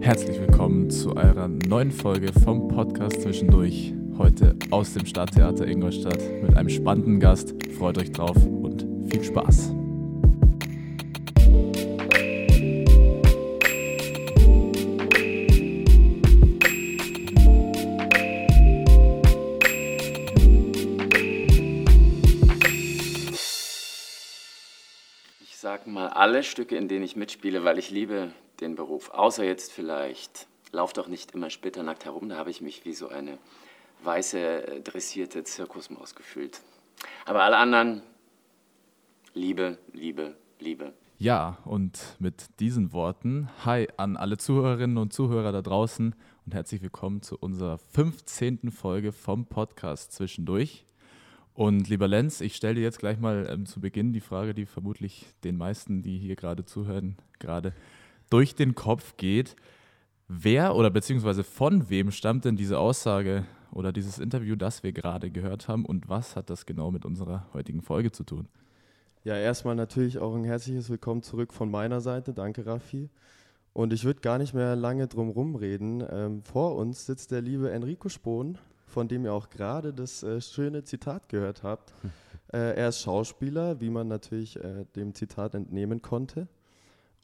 Herzlich willkommen zu eurer neuen Folge vom Podcast Zwischendurch. Heute aus dem Stadttheater Ingolstadt mit einem spannenden Gast. Freut euch drauf und viel Spaß. Ich sag mal alle Stücke, in denen ich mitspiele, weil ich liebe den Beruf. Außer jetzt vielleicht, lauf doch nicht immer splitternackt herum, da habe ich mich wie so eine weiße, äh, dressierte Zirkusmaus gefühlt. Aber alle anderen, Liebe, Liebe, Liebe. Ja, und mit diesen Worten, hi an alle Zuhörerinnen und Zuhörer da draußen und herzlich willkommen zu unserer 15. Folge vom Podcast Zwischendurch. Und lieber Lenz, ich stelle dir jetzt gleich mal ähm, zu Beginn die Frage, die vermutlich den meisten, die hier gerade zuhören, gerade durch den Kopf geht. Wer oder beziehungsweise von wem stammt denn diese Aussage oder dieses Interview, das wir gerade gehört haben und was hat das genau mit unserer heutigen Folge zu tun? Ja, erstmal natürlich auch ein herzliches Willkommen zurück von meiner Seite. Danke, Raffi. Und ich würde gar nicht mehr lange drum rumreden. Ähm, vor uns sitzt der liebe Enrico Spohn, von dem ihr auch gerade das äh, schöne Zitat gehört habt. Äh, er ist Schauspieler, wie man natürlich äh, dem Zitat entnehmen konnte.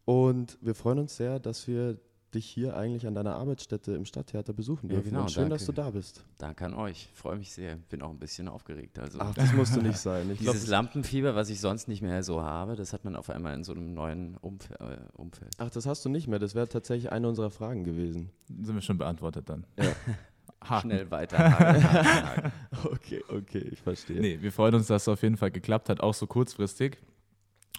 Und wir freuen uns sehr, dass wir dich hier eigentlich an deiner Arbeitsstätte im Stadttheater besuchen Ja, dürfen. genau, Und schön, danke. dass du da bist. Danke an euch, freue mich sehr, bin auch ein bisschen aufgeregt. Also. Ach, das musst du nicht sein. Ich glaub, Dieses das- Lampenfieber, was ich sonst nicht mehr so habe, das hat man auf einmal in so einem neuen Umf äh, Umfeld. Ach, das hast du nicht mehr. Das wäre tatsächlich eine unserer Fragen gewesen. Sind wir schon beantwortet dann? Ja. Haken. Schnell weiter. Haken, Haken, Haken. Okay, okay, ich verstehe. Nee, wir freuen uns, dass es auf jeden Fall geklappt hat, auch so kurzfristig.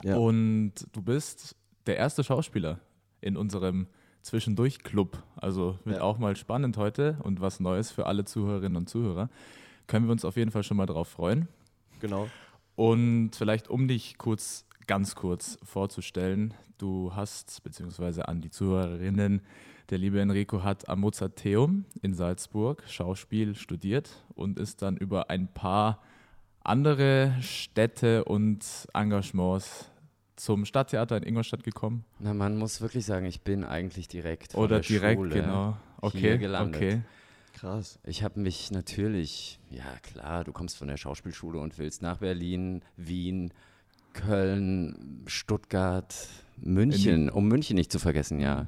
Ja. Und du bist der erste Schauspieler in unserem Zwischendurch-Club. Also wird Ja. auch mal spannend heute und was Neues für alle Zuhörerinnen und Zuhörer. Können wir uns auf jeden Fall schon mal drauf freuen. Genau. Und vielleicht, um dich kurz, ganz kurz vorzustellen, du hast, beziehungsweise an die Zuhörerinnen, der liebe Enrico hat am Mozarteum in Salzburg Schauspiel studiert und ist dann über ein paar andere Städte und Engagements zum Stadttheater in Ingolstadt gekommen. Na, man muss wirklich sagen, ich bin eigentlich direkt von Oder der direkt, Schule genau. Okay, hier gelandet. okay. Krass. Ich habe mich natürlich, ja klar, du kommst von der Schauspielschule und willst nach Berlin, Wien, Köln, Stuttgart, München, um München nicht zu vergessen, ja.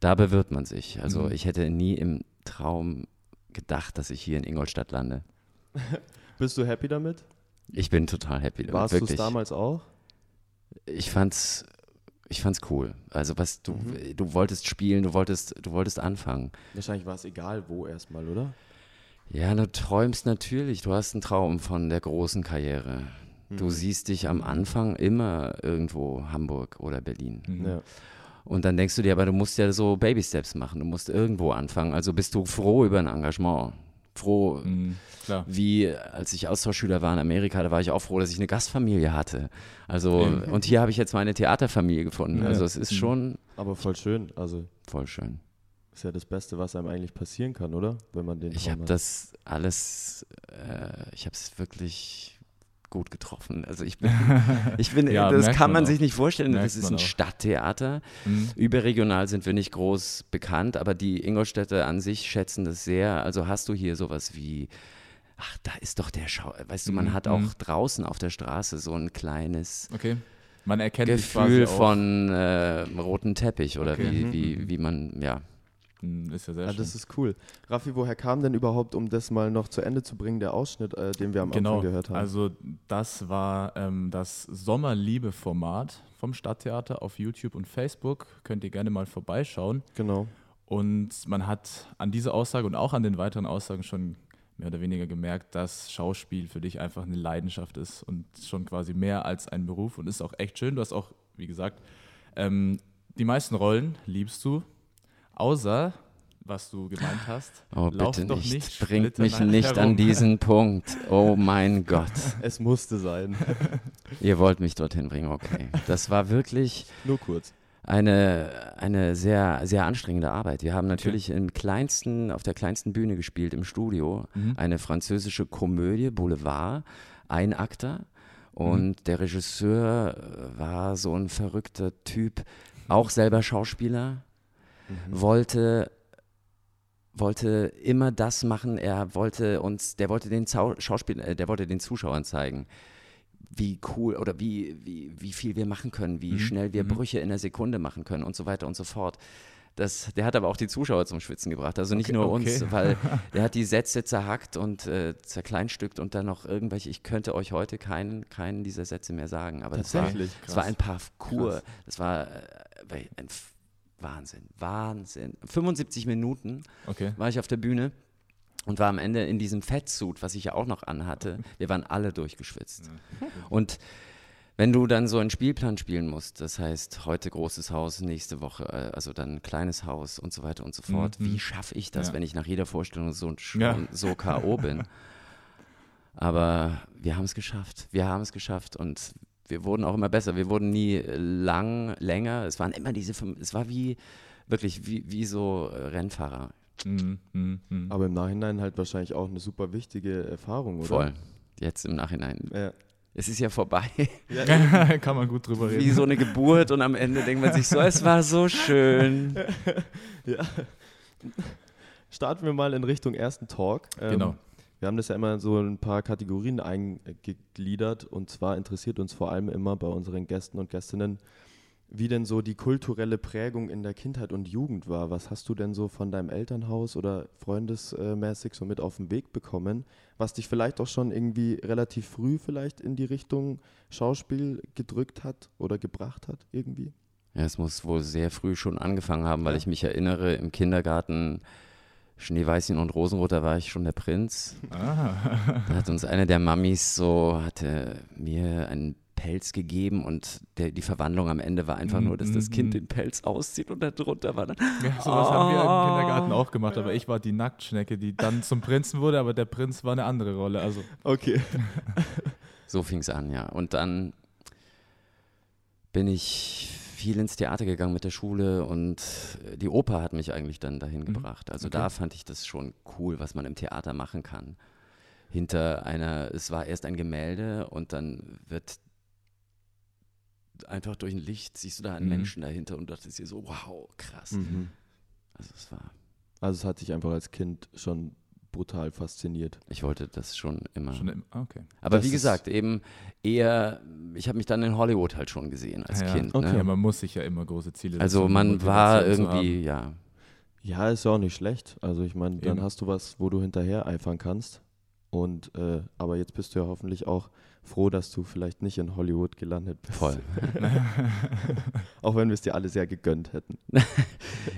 Da bewirbt man sich. Also Mhm. ich hätte nie im Traum gedacht, dass ich hier in Ingolstadt lande. Bist du happy damit? Ich bin total happy damit, Warst du es damals auch? Ich fand's, ich fand's cool. Also was du, Mhm. du wolltest spielen, du wolltest, du wolltest anfangen. Wahrscheinlich war es egal, wo erstmal, oder? Ja, du träumst natürlich. Du hast einen Traum von der großen Karriere. Du Mhm. siehst dich am Anfang immer irgendwo Hamburg oder Berlin. Mhm. Ja. Und dann denkst du dir, aber du musst ja so Baby-Steps machen. Du musst irgendwo anfangen. Also bist du froh über ein Engagement. Froh, Mhm, klar. wie als ich Austauschschüler war in Amerika, da war ich auch froh, dass ich eine Gastfamilie hatte. Also, Mhm. und hier habe ich jetzt meine Theaterfamilie gefunden. Ja. Also es ist Mhm. schon Aber voll schön. Also voll schön. ist ja das Beste, was einem eigentlich passieren kann, oder? Wenn man den Ich habe das alles, äh, ich habe es wirklich gut getroffen. Also ich bin, ich bin Ja, das kann man man sich nicht vorstellen. Merkt Das ist ein auch. Stadttheater. Mhm. Überregional sind wir nicht groß bekannt, aber die Ingolstädter an sich schätzen das sehr. Also hast du hier sowas wie, ach, da ist doch der Schau, weißt du, man Mhm, hat mhm. auch draußen auf der Straße so ein kleines Okay. Man erkennt Gefühl von äh, roten Teppich oder Okay. wie, Mhm, wie, wie man, ja. Ist ja sehr Ah, schön. das ist cool. Raffi, woher kam denn überhaupt, um das mal noch zu Ende zu bringen, der Ausschnitt, äh, den wir am genau. Anfang gehört haben? Also das war ähm, das Sommerliebe-Format vom Stadttheater auf YouTube und Facebook. Könnt ihr gerne mal vorbeischauen. genau. Und man hat an dieser Aussage und auch an den weiteren Aussagen schon mehr oder weniger gemerkt, dass Schauspiel für dich einfach eine Leidenschaft ist und schon quasi mehr als ein Beruf und ist auch echt schön. Du hast auch, wie gesagt, ähm, die meisten Rollen liebst du, außer was du gemeint hast. Oh, lauf bitte doch nicht. nicht Bringt mich nicht an herum. diesen Punkt. Oh mein Gott. Es musste sein. Ihr wollt mich dorthin bringen, okay. Das war wirklich Nur kurz. eine, eine sehr, sehr anstrengende Arbeit. Wir haben natürlich im kleinsten, auf der kleinsten Bühne gespielt im Studio. Mhm. Eine französische Komödie, Boulevard, Einakter. Und der Regisseur war so ein verrückter Typ, auch selber Schauspieler. Wollte wollte immer das machen. Er wollte uns, der wollte den Zau Schauspiel, äh, der wollte den Zuschauern zeigen, wie cool oder wie, wie, wie viel wir machen können, wie Mhm. schnell wir Mhm. Brüche in der Sekunde machen können und so weiter und so fort. Das, der hat aber auch die Zuschauer zum Schwitzen gebracht. Also nicht Okay, nur okay. uns, weil der hat die Sätze zerhackt und äh, zerkleinstückt und dann noch irgendwelche, ich könnte euch heute keinen, keinen dieser Sätze mehr sagen. Aber das war, das war ein Parcours. Das war äh, ein Wahnsinn, Wahnsinn. 75 Minuten Okay. war ich auf der Bühne und war am Ende in diesem Fettsuit, was ich ja auch noch anhatte. Wir waren alle durchgeschwitzt. Und wenn du dann so einen Spielplan spielen musst, das heißt heute großes Haus, nächste Woche, äh, also dann kleines Haus und so weiter und so fort, Mhm. wie schaffe ich das, Ja. wenn ich nach jeder Vorstellung so, Ja. so K.O. bin? Aber wir haben es geschafft. Wir haben es geschafft und wir wurden auch immer besser. Wir wurden nie lang, länger. Es waren immer diese fünf, es war wie, wirklich wie, wie so äh, Rennfahrer. Mhm. Mhm. Mhm. Aber im Nachhinein halt wahrscheinlich auch eine super wichtige Erfahrung, oder? Voll. Jetzt im Nachhinein. Ja. Es ist ja vorbei. Kann man gut drüber reden. Wie so eine Geburt und am Ende denkt man sich so, es war so schön. ja. Starten wir mal in Richtung ersten Talk. Ähm, Genau. Wir haben das ja immer so in ein paar Kategorien eingegliedert und zwar interessiert uns vor allem immer bei unseren Gästen und Gästinnen, wie denn so die kulturelle Prägung in der Kindheit und Jugend war. Was hast du denn so von deinem Elternhaus oder freundesmäßig so mit auf den Weg bekommen, was dich vielleicht auch schon irgendwie relativ früh vielleicht in die Richtung Schauspiel gedrückt hat oder gebracht hat irgendwie? Ja, es muss wohl sehr früh schon angefangen haben, weil ich mich erinnere, im Kindergarten Schneeweißchen und Rosenrot, da war ich schon der Prinz. Ah. Da hat uns eine der Mamis so, hatte mir einen Pelz gegeben und der, die Verwandlung am Ende war einfach nur, dass das mm, Kind mm. den Pelz auszieht und da drunter war dann. Ja, sowas haben wir im Kindergarten auch gemacht, aber ich war die Nacktschnecke, die dann zum Prinzen wurde, aber der Prinz war eine andere Rolle. Also Okay. So fing es an, ja. Und dann bin ich viel ins Theater gegangen mit der Schule und äh, die Oper hat mich eigentlich dann dahin gebracht. Also Okay. da fand ich das schon cool, was man im Theater machen kann. Hinter einer, es war erst ein Gemälde und dann wird einfach durch ein Licht, siehst du da einen Mhm. Menschen dahinter und dachte dir so, wow, krass. Mhm. Also es war, Also es hat dich einfach als Kind schon brutal fasziniert. ich wollte das schon immer. schon im, okay. Aber Das wie gesagt, eben eher, ich habe mich dann in Hollywood halt schon gesehen als ja, Kind. okay. Ne? Ja, man muss sich ja immer große Ziele Also setzen, man war Motivation irgendwie, ja. Ja, ist ja auch nicht schlecht. Also ich meine, dann Eben. hast du was, wo du hinterher eifern kannst. Und äh, aber jetzt bist du ja hoffentlich auch froh, dass du vielleicht nicht in Hollywood gelandet bist. Voll. Auch wenn wir es dir alle sehr gegönnt hätten.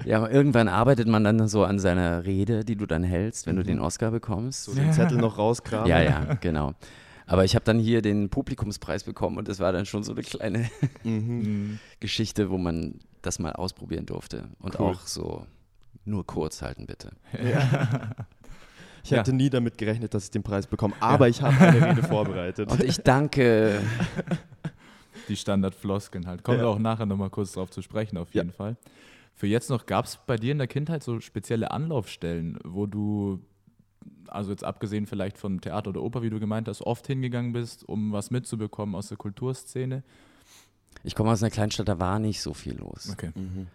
Ja, aber irgendwann arbeitet man dann so an seiner Rede, die du dann hältst, wenn du Mhm. den Oscar bekommst. So den Zettel noch rauskramen. Ja, ja, genau. Aber ich habe dann hier den Publikumspreis bekommen und das war dann schon so eine kleine Mhm. Geschichte, wo man das mal ausprobieren durfte. Und Cool. auch so nur kurz halten, bitte. Ich Ja. hätte nie damit gerechnet, dass ich den Preis bekomme, aber ich habe eine Rede vorbereitet. Und ich danke. Die Standardfloskeln halt. Kommen Ja. wir auch nachher nochmal kurz drauf zu sprechen, auf Ja. jeden Fall. Für jetzt noch, gab es bei dir in der Kindheit so spezielle Anlaufstellen, wo du, also jetzt abgesehen vielleicht von Theater oder Oper, wie du gemeint hast, oft hingegangen bist, um was mitzubekommen aus der Kulturszene? Ich komme aus einer Kleinstadt, da war nicht so viel los. Okay. Mhm.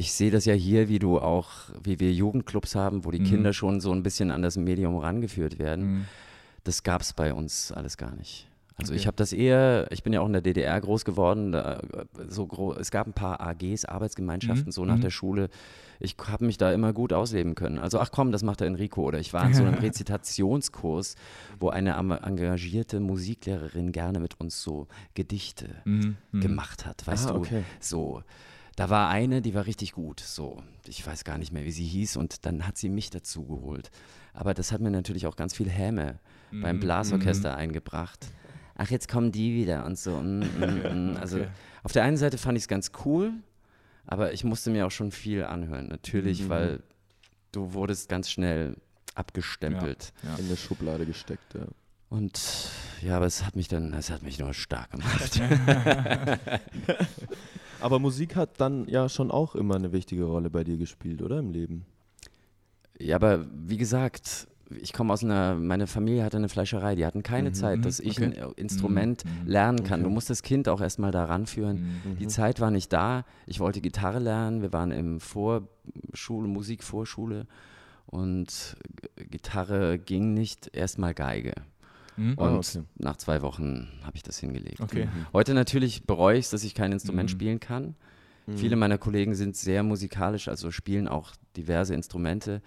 Ich sehe das ja hier, wie du auch, wie wir Jugendclubs haben, wo die Mhm. Kinder schon so ein bisschen an das Medium rangeführt werden. Mhm. Das gab es bei uns alles gar nicht. Also Okay. ich habe das eher, ich bin ja auch in der DDR groß geworden, da, so gro es gab ein paar AGs, Arbeitsgemeinschaften, Mhm. so nach Mhm. der Schule. Ich habe mich da immer gut ausleben können. Also ach komm, das macht der Enrico. Oder ich war in so einem Rezitationskurs, wo eine engagierte Musiklehrerin gerne mit uns so Gedichte Mhm. Mhm. gemacht hat. Weißt ah, du, okay. so. Da war eine, die war richtig gut. So, ich weiß gar nicht mehr, wie sie hieß, und dann hat sie mich dazu geholt. Aber das hat mir natürlich auch ganz viel Häme beim Mhm. Blasorchester eingebracht. Ach, jetzt kommen die wieder und so. mm, mm, mm. Also Okay. auf der einen Seite fand ich es ganz cool, aber ich musste mir auch schon viel anhören. Natürlich, Mhm. weil du wurdest ganz schnell abgestempelt. Ja. In eine Schublade gesteckt, ja. Und ja, aber es hat mich dann, es hat mich nur stark gemacht. Aber Musik hat dann ja schon auch immer eine wichtige Rolle bei dir gespielt, oder im Leben? Ja, aber wie gesagt, ich komme aus einer, meine Familie hatte eine Fleischerei, die hatten keine Mhm. Zeit, dass ich Okay. ein Instrument Mhm. lernen kann. Okay. Du musst das Kind auch erstmal da ranführen. Mhm. Die Zeit war nicht da. Ich wollte Gitarre lernen. Wir waren im Vorschule, Musikvorschule und Gitarre ging nicht. Erstmal Geige. Mhm. Ah, Und okay. nach zwei Wochen habe ich das hingelegt. Okay. Heute natürlich bereue ich es, dass ich kein Instrument Mhm. spielen kann. Mhm. Viele meiner Kollegen sind sehr musikalisch, also spielen auch diverse Instrumente.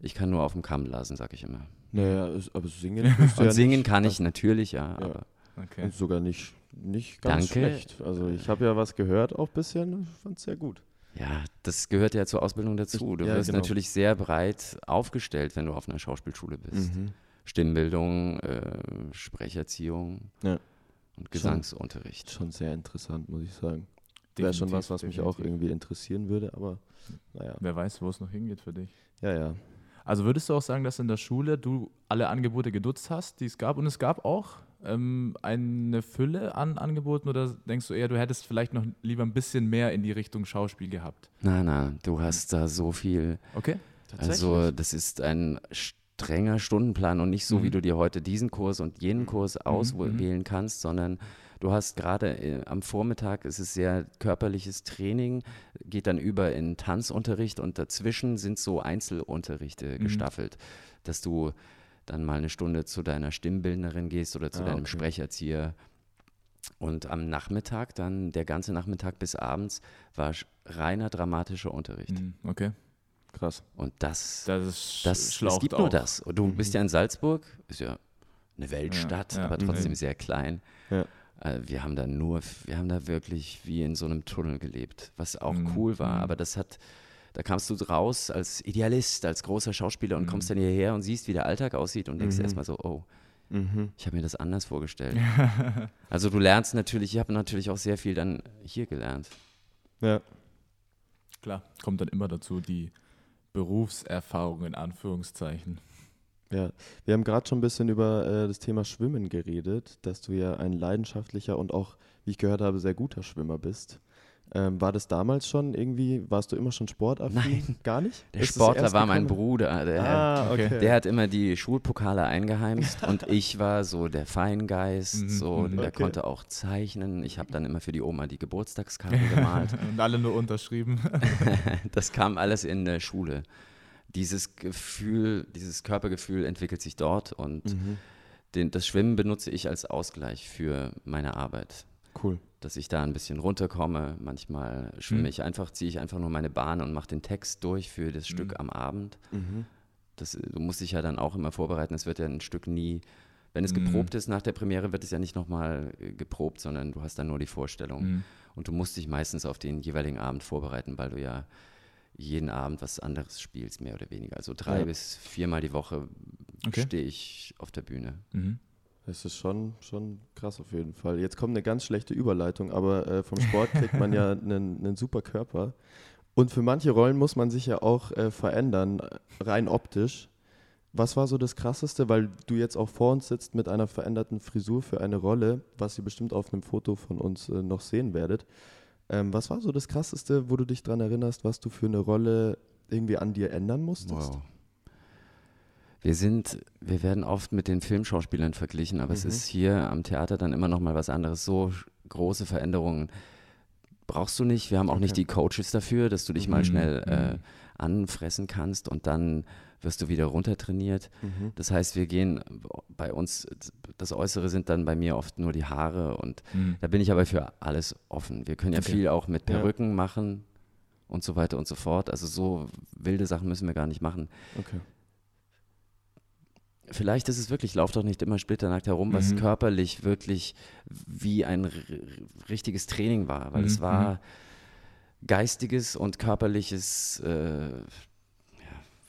Ich kann nur auf dem Kamm blasen, sage ich immer. Naja, aber singen Und ja singen nicht. kann ich natürlich, ja. Ja. Aber Okay. Und sogar nicht, nicht ganz Danke. schlecht. Also ich habe ja was gehört auch bisher, ich fand es sehr gut. ja, das gehört ja zur Ausbildung dazu. Du ja, wirst genau. natürlich sehr breit aufgestellt, wenn du auf einer Schauspielschule bist. Mhm. Stimmbildung, äh, Sprecherziehung Ja. und Gesangsunterricht. Schon sehr interessant, muss ich sagen. Wäre schon was, was mich auch irgendwie interessieren würde, aber naja. Wer weiß, wo es noch hingeht für dich. Ja, ja. Also würdest du auch sagen, dass in der Schule du alle Angebote genutzt hast, die es gab? Und es gab auch ähm, eine Fülle an Angeboten oder denkst du eher, du hättest vielleicht noch lieber ein bisschen mehr in die Richtung Schauspiel gehabt? Nein, nein, du hast da so viel. Okay. Also, das ist ein strenger Stundenplan und nicht so, Mhm. wie du dir heute diesen Kurs und jenen Kurs auswählen kannst, sondern du hast gerade äh, am Vormittag ist es sehr körperliches Training, geht dann über in Tanzunterricht und dazwischen sind so Einzelunterrichte Mhm. gestaffelt, dass du dann mal eine Stunde zu deiner Stimmbildnerin gehst oder zu Ah, deinem okay. Sprecherzieher. Und am Nachmittag, dann der ganze Nachmittag bis abends, war reiner dramatischer Unterricht. Mhm. Okay. Krass. Und das, Das, ist das es gibt auch. nur das. Und du bist ja in Salzburg, ist ja eine Weltstadt, Ja, ja, aber trotzdem mhm. sehr klein. Ja. Äh, Wir haben da nur, wir haben da wirklich wie in so einem Tunnel gelebt, was auch Mhm, cool war. mhm. Aber das hat, da kamst du raus als Idealist, als großer Schauspieler und kommst dann hierher und siehst, wie der Alltag aussieht und denkst Mhm. erstmal so, oh, Mhm. ich habe mir das anders vorgestellt. also du lernst natürlich, ich habe natürlich auch sehr viel dann hier gelernt. Ja. Klar, kommt dann immer dazu die Berufserfahrung in Anführungszeichen. Ja, wir haben gerade schon ein bisschen über äh, das Thema Schwimmen geredet, dass du ja ein leidenschaftlicher und auch, wie ich gehört habe, sehr guter Schwimmer bist. Ähm, war das damals schon irgendwie, warst du immer schon sportaffin? Nein. Gar nicht? Der Ist Sportler war mein? Bruder. Der, Ah, okay. Der hat immer die Schulpokale eingeheimst und ich war so der Feingeist, Mhm, so mhm. der Okay. konnte auch zeichnen. Ich habe dann immer für die Oma die Geburtstagskarten gemalt. Und alle nur unterschrieben. Das kam alles in der Schule. Dieses Gefühl, dieses Körpergefühl entwickelt sich dort und Mhm. den, das Schwimmen benutze ich als Ausgleich für meine Arbeit. Cool. Dass ich da ein bisschen runterkomme. Manchmal schwimme Mhm. ich einfach, ziehe ich einfach nur meine Bahn und mache den Text durch für das Stück am Abend. Mhm. das, du musst dich ja dann auch immer vorbereiten. Es wird ja ein Stück nie, wenn es Mhm. geprobt ist nach der Premiere, wird es ja nicht nochmal äh, geprobt, sondern du hast dann nur die Vorstellung. Mhm. Und du musst dich meistens auf den jeweiligen Abend vorbereiten, weil du ja jeden Abend was anderes spielst, mehr oder weniger. Also drei Ja. bis viermal die Woche Okay. stehe ich auf der Bühne. Mhm. Das ist schon, schon krass auf jeden Fall. Jetzt kommt eine ganz schlechte Überleitung, aber äh, vom Sport kriegt man ja einen, einen super Körper. Und für manche Rollen muss man sich ja auch äh, verändern, rein optisch. Was war so das Krasseste, weil du jetzt auch vor uns sitzt mit einer veränderten Frisur für eine Rolle, was ihr bestimmt auf einem Foto von uns äh, noch sehen werdet. Ähm, was war so das Krasseste, wo du dich daran erinnerst, was du für eine Rolle irgendwie an dir ändern musstest? Wow. Wir sind, wir werden oft mit den Filmschauspielern verglichen, aber es Mhm. ist hier am Theater dann immer noch mal was anderes. So große Veränderungen brauchst du nicht. Wir haben auch nicht Okay. die Coaches dafür, dass du dich mal Mhm. schnell äh, Mhm. anfressen kannst und dann wirst du wieder runtertrainiert. Mhm. Das heißt, wir gehen bei uns, das Äußere sind dann bei mir oft nur die Haare und Mhm. da bin ich aber für alles offen. Wir können ja Okay. viel auch mit Ja. Perücken machen und so weiter und so fort. Also so wilde Sachen müssen wir gar nicht machen. Okay. Vielleicht ist es wirklich, lauf doch nicht immer splitternackt herum, was Mhm. körperlich wirklich wie ein richtiges Training war, weil es Mhm, war geistiges und körperliches, äh, ja,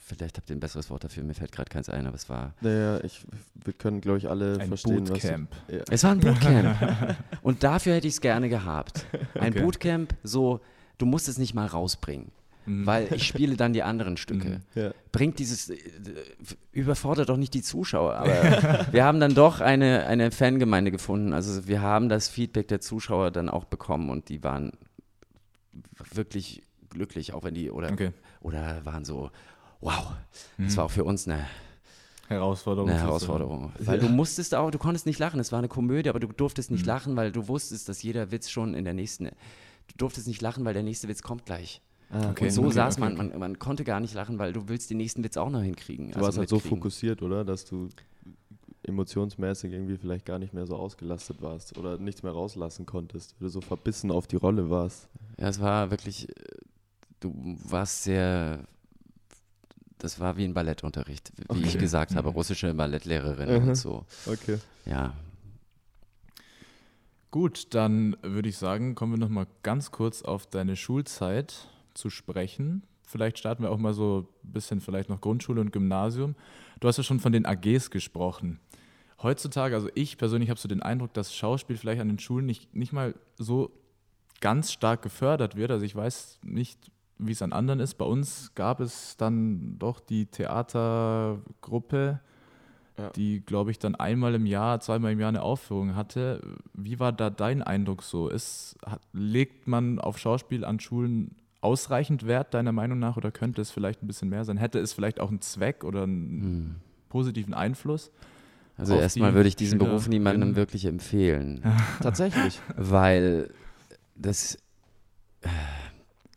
vielleicht habt ihr ein besseres Wort dafür, mir fällt gerade keins ein, aber es war, Naja, ich, wir können, glaube ich, alle Ein verstehen, Bootcamp. was du, ja. es war ein Bootcamp und dafür hätte ich es gerne gehabt. Ein Okay. Bootcamp, so, du musst es nicht mal rausbringen, Mhm. weil ich spiele dann die anderen Stücke. Mhm. Ja. bringt dieses, äh, überfordert doch nicht die Zuschauer. Aber wir haben dann doch eine, eine Fangemeinde gefunden. Also wir haben das Feedback der Zuschauer dann auch bekommen und die waren wirklich glücklich, auch wenn die, oder, Okay. oder waren so, wow, das Mhm. war auch für uns eine, Herausforderung. eine Herausforderung. Weil du musstest auch, du konntest nicht lachen. Es war eine Komödie, aber du durftest nicht lachen, weil du wusstest, dass jeder Witz schon in der nächsten. Du durftest nicht lachen, weil der nächste Witz kommt gleich. Ah, Okay. Und so okay, saß okay, man, man, man konnte gar nicht lachen, weil du willst den nächsten Witz auch noch hinkriegen. Du warst halt so fokussiert, oder? Dass du emotionsmäßig irgendwie vielleicht gar nicht mehr so ausgelastet warst oder nichts mehr rauslassen konntest, weil du so verbissen auf die Rolle warst. Ja, es war wirklich, äh, du warst sehr, das war wie ein Ballettunterricht, wie ich Okay. gesagt habe, Mhm. russische Ballettlehrerin Mhm. und so. Okay. Ja, Gut, dann würde ich sagen, kommen wir noch mal ganz kurz auf deine Schulzeit zu sprechen. Vielleicht starten wir auch mal so ein bisschen vielleicht noch Grundschule und Gymnasium. Du hast ja schon von den AGs gesprochen. Heutzutage, also ich persönlich habe so den Eindruck, dass Schauspiel vielleicht an den Schulen nicht, nicht mal so ganz stark gefördert wird. Also ich weiß nicht, wie es an anderen ist. Bei uns gab es dann doch die Theatergruppe, Ja. die, glaube ich, dann einmal im Jahr, zweimal im Jahr eine Aufführung hatte. Wie war da dein Eindruck so? Ist, hat, legt man auf Schauspiel an Schulen ausreichend Wert, deiner Meinung nach, oder könnte es vielleicht ein bisschen mehr sein? Hätte es vielleicht auch einen Zweck oder einen hm. positiven Einfluss? also erstmal würde ich diesen Beruf niemandem wirklich empfehlen, Tatsächlich. weil das,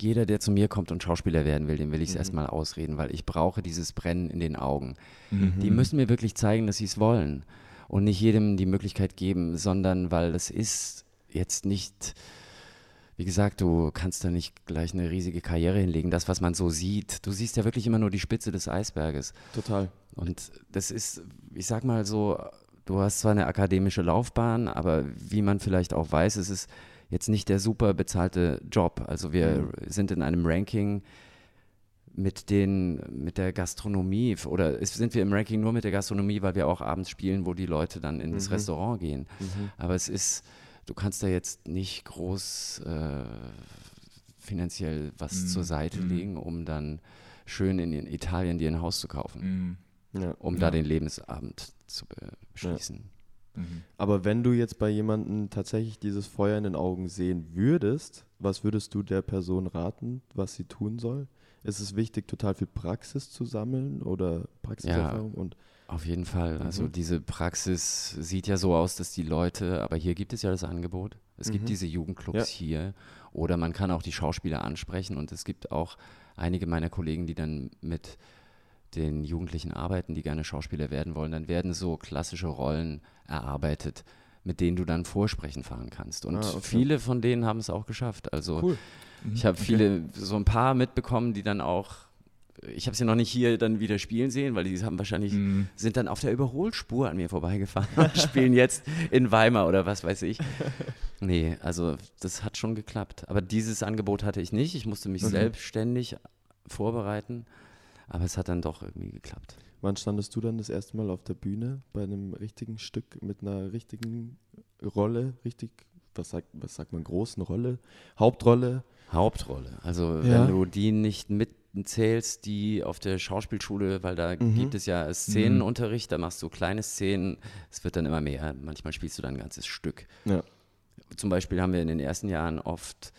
jeder, der zu mir kommt und Schauspieler werden will, dem will ich es Mhm. erstmal ausreden, weil ich brauche dieses Brennen in den Augen. Mhm. Die müssen mir wirklich zeigen, dass sie es wollen und nicht jedem die Möglichkeit geben, sondern weil das ist jetzt nicht, wie gesagt, du kannst da nicht gleich eine riesige Karriere hinlegen. Das, was man so sieht, du siehst ja wirklich immer nur die Spitze des Eisberges. Total. Und das ist, ich sag mal so, du hast zwar eine akademische Laufbahn, aber wie man vielleicht auch weiß, es ist jetzt nicht der super bezahlte Job. Also wir sind in einem Ranking mit den, mit der Gastronomie oder es- sind wir im Ranking nur mit der Gastronomie, weil wir auch abends spielen, wo die Leute dann ins Mhm. Restaurant gehen. Mhm. Aber es ist, du kannst da jetzt nicht groß äh, finanziell was Mhm. zur Seite Mhm. legen, um dann schön in Italien dir ein Haus zu kaufen Mhm. Ja. um Ja. da den Lebensabend zu beschließen. Mhm. Aber wenn du jetzt bei jemandem tatsächlich dieses Feuer in den Augen sehen würdest, was würdest du der Person raten, was sie tun soll? Ist es wichtig, total viel Praxis zu sammeln oder Praxiserfahrung? Und Auf jeden Fall. Also Mhm. diese Praxis sieht ja so aus, dass die Leute, aber hier gibt es ja das Angebot. Es gibt Mhm. diese Jugendclubs hier oder man kann auch die Schauspieler ansprechen und es gibt auch einige meiner Kollegen, die dann mit den Jugendlichen arbeiten, die gerne Schauspieler werden wollen. Dann werden so klassische Rollen erarbeitet, mit denen du dann Vorsprechen fahren kannst. Und Ah, okay. viele von denen haben es auch geschafft. Also cool. Ich habe viele, so ein paar mitbekommen, die dann auch, ich habe sie noch nicht hier dann wieder spielen sehen, weil die haben wahrscheinlich, Mhm. sind dann auf der Überholspur an mir vorbeigefahren und spielen jetzt in Weimar oder was weiß ich. Nee, also das hat schon geklappt. Aber dieses Angebot hatte ich nicht. Ich musste mich Okay. selbstständig vorbereiten, aber es hat dann doch irgendwie geklappt. Wann standest du dann das erste Mal auf der Bühne bei einem richtigen Stück mit einer richtigen Rolle, richtig, was sagt, was sagt man, großen Rolle, Hauptrolle? Hauptrolle. Also Ja. wenn du die nicht mitzählst, die auf der Schauspielschule, weil da Mhm. gibt es ja Szenenunterricht, da machst du kleine Szenen, es wird dann immer mehr. Manchmal spielst du dann ein ganzes Stück. Ja. Zum Beispiel haben wir in den ersten Jahren oft,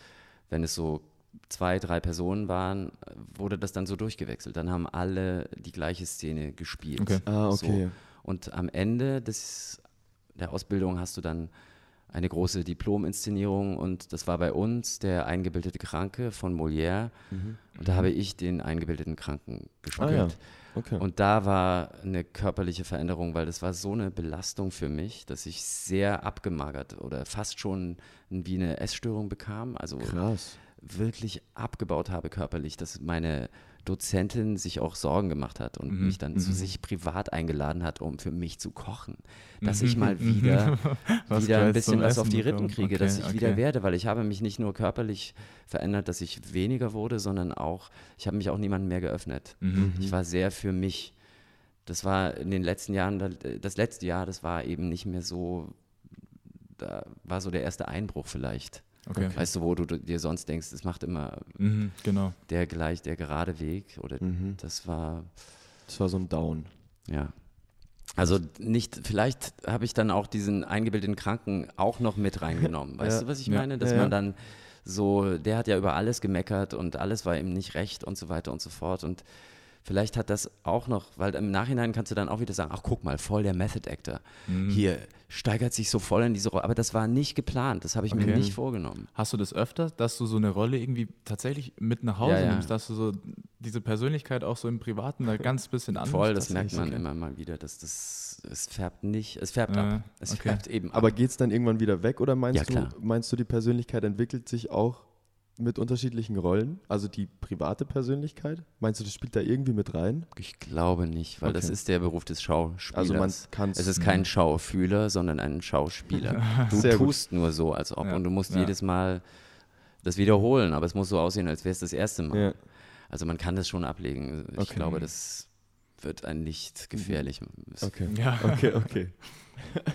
wenn es so zwei, drei Personen waren, wurde das dann so durchgewechselt. Dann haben alle die gleiche Szene gespielt. Okay. Ah, So. okay. Und am Ende des, der Ausbildung hast du dann eine große Diplom-Inszenierung und das war bei uns der eingebildete Kranke von Molière und da habe ich den eingebildeten Kranken gespielt. Ah, ja. Okay. Und da war eine körperliche Veränderung, weil das war so eine Belastung für mich, dass ich sehr abgemagert oder fast schon wie eine Essstörung bekam. Also Krass. wirklich abgebaut habe körperlich, dass meine Dozentin sich auch Sorgen gemacht hat und Mhm, mich dann zu mhm. sich privat eingeladen hat, um für mich zu kochen. Dass Mhm, ich mal mhm. wieder, wieder ein bisschen was auf die Rippen kriege, Okay, dass ich wieder okay. werde, weil ich habe mich nicht nur körperlich verändert, dass ich weniger wurde, sondern auch, ich habe mich auch niemandem mehr geöffnet. Mhm. Ich war sehr für mich. Das war in den letzten Jahren, das letzte Jahr, das war eben nicht mehr so, da war so der erste Einbruch vielleicht. Okay. Weißt du, wo du dir sonst denkst, es macht immer Mhm, genau. der gleich, der gerade Weg oder Mhm. das war, Das war so ein Down. ja. Also nicht, vielleicht habe ich dann auch diesen eingebildeten Kranken auch noch mit reingenommen. Weißt Ja. du, was ich Ja. meine? Dass Ja, ja. man dann so, der hat ja über alles gemeckert und alles war ihm nicht recht und so weiter und so fort. Und Vielleicht hat das auch noch, weil im Nachhinein kannst du dann auch wieder sagen, ach guck mal, voll der Method Actor. Mhm. Hier steigert sich so voll in diese Rolle. Aber das war nicht geplant, das habe ich mir Okay. nicht vorgenommen. Hast du das öfter, dass du so eine Rolle irgendwie tatsächlich mit nach Hause Ja, ja. nimmst, dass du so diese Persönlichkeit auch so im Privaten da ganz bisschen an Voll, das merkt man immer mal wieder, dass das, es färbt nicht, es färbt Äh, ab. Es okay. färbt eben ab. Aber geht es dann irgendwann wieder weg oder meinst, Ja, du, meinst du, die Persönlichkeit entwickelt sich auch mit unterschiedlichen Rollen? Also die private Persönlichkeit? Meinst du, das spielt da irgendwie mit rein? Ich glaube nicht, weil das Okay. ist der Beruf des Schauspielers. Also man kann es ist kein Schaufühler, sondern ein Schauspieler. Du Sehr gut. tust nur so, als ob. Ja, Und du musst ja. jedes Mal das wiederholen, aber es muss so aussehen, als wäre es das erste Mal. Ja. Also man kann das schon ablegen. Ich Okay. glaube, das wird einen nicht gefährlich. Es- Okay. Ja. Okay, okay.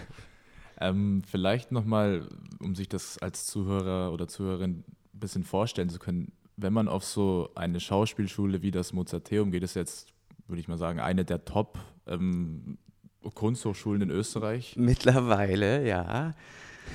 Ähm, vielleicht nochmal, um sich das als Zuhörer oder Zuhörerin ein bisschen vorstellen zu können, wenn man auf so eine Schauspielschule wie das Mozarteum geht, ist jetzt, würde ich mal sagen, eine der Top ähm, Kunsthochschulen in Österreich. Mittlerweile, ja.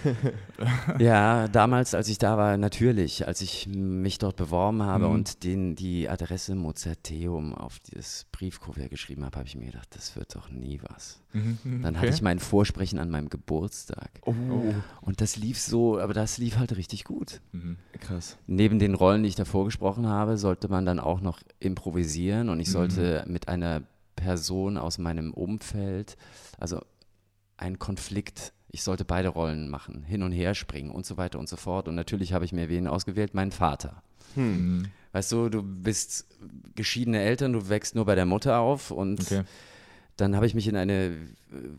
ja, damals, als ich da war, natürlich, als ich mich dort beworben habe Mhm. und den, die Adresse Mozarteum auf das Briefkuvert geschrieben habe, habe ich mir gedacht, das wird doch nie was. Dann hatte ich mein Vorsprechen an meinem Geburtstag. Oh, Und das lief so, aber das lief halt richtig gut. Mhm. krass. Neben den Rollen, die ich davor gesprochen habe, sollte man dann auch noch improvisieren und ich sollte mit einer Person aus meinem Umfeld, also ein Konflikt, ich sollte beide Rollen machen, hin und her springen und so weiter und so fort. Und natürlich habe ich mir wen ausgewählt, meinen Vater. Mhm. Weißt du, du bist geschiedene Eltern, du wächst nur bei der Mutter auf und Okay. dann habe ich mich in eine äh,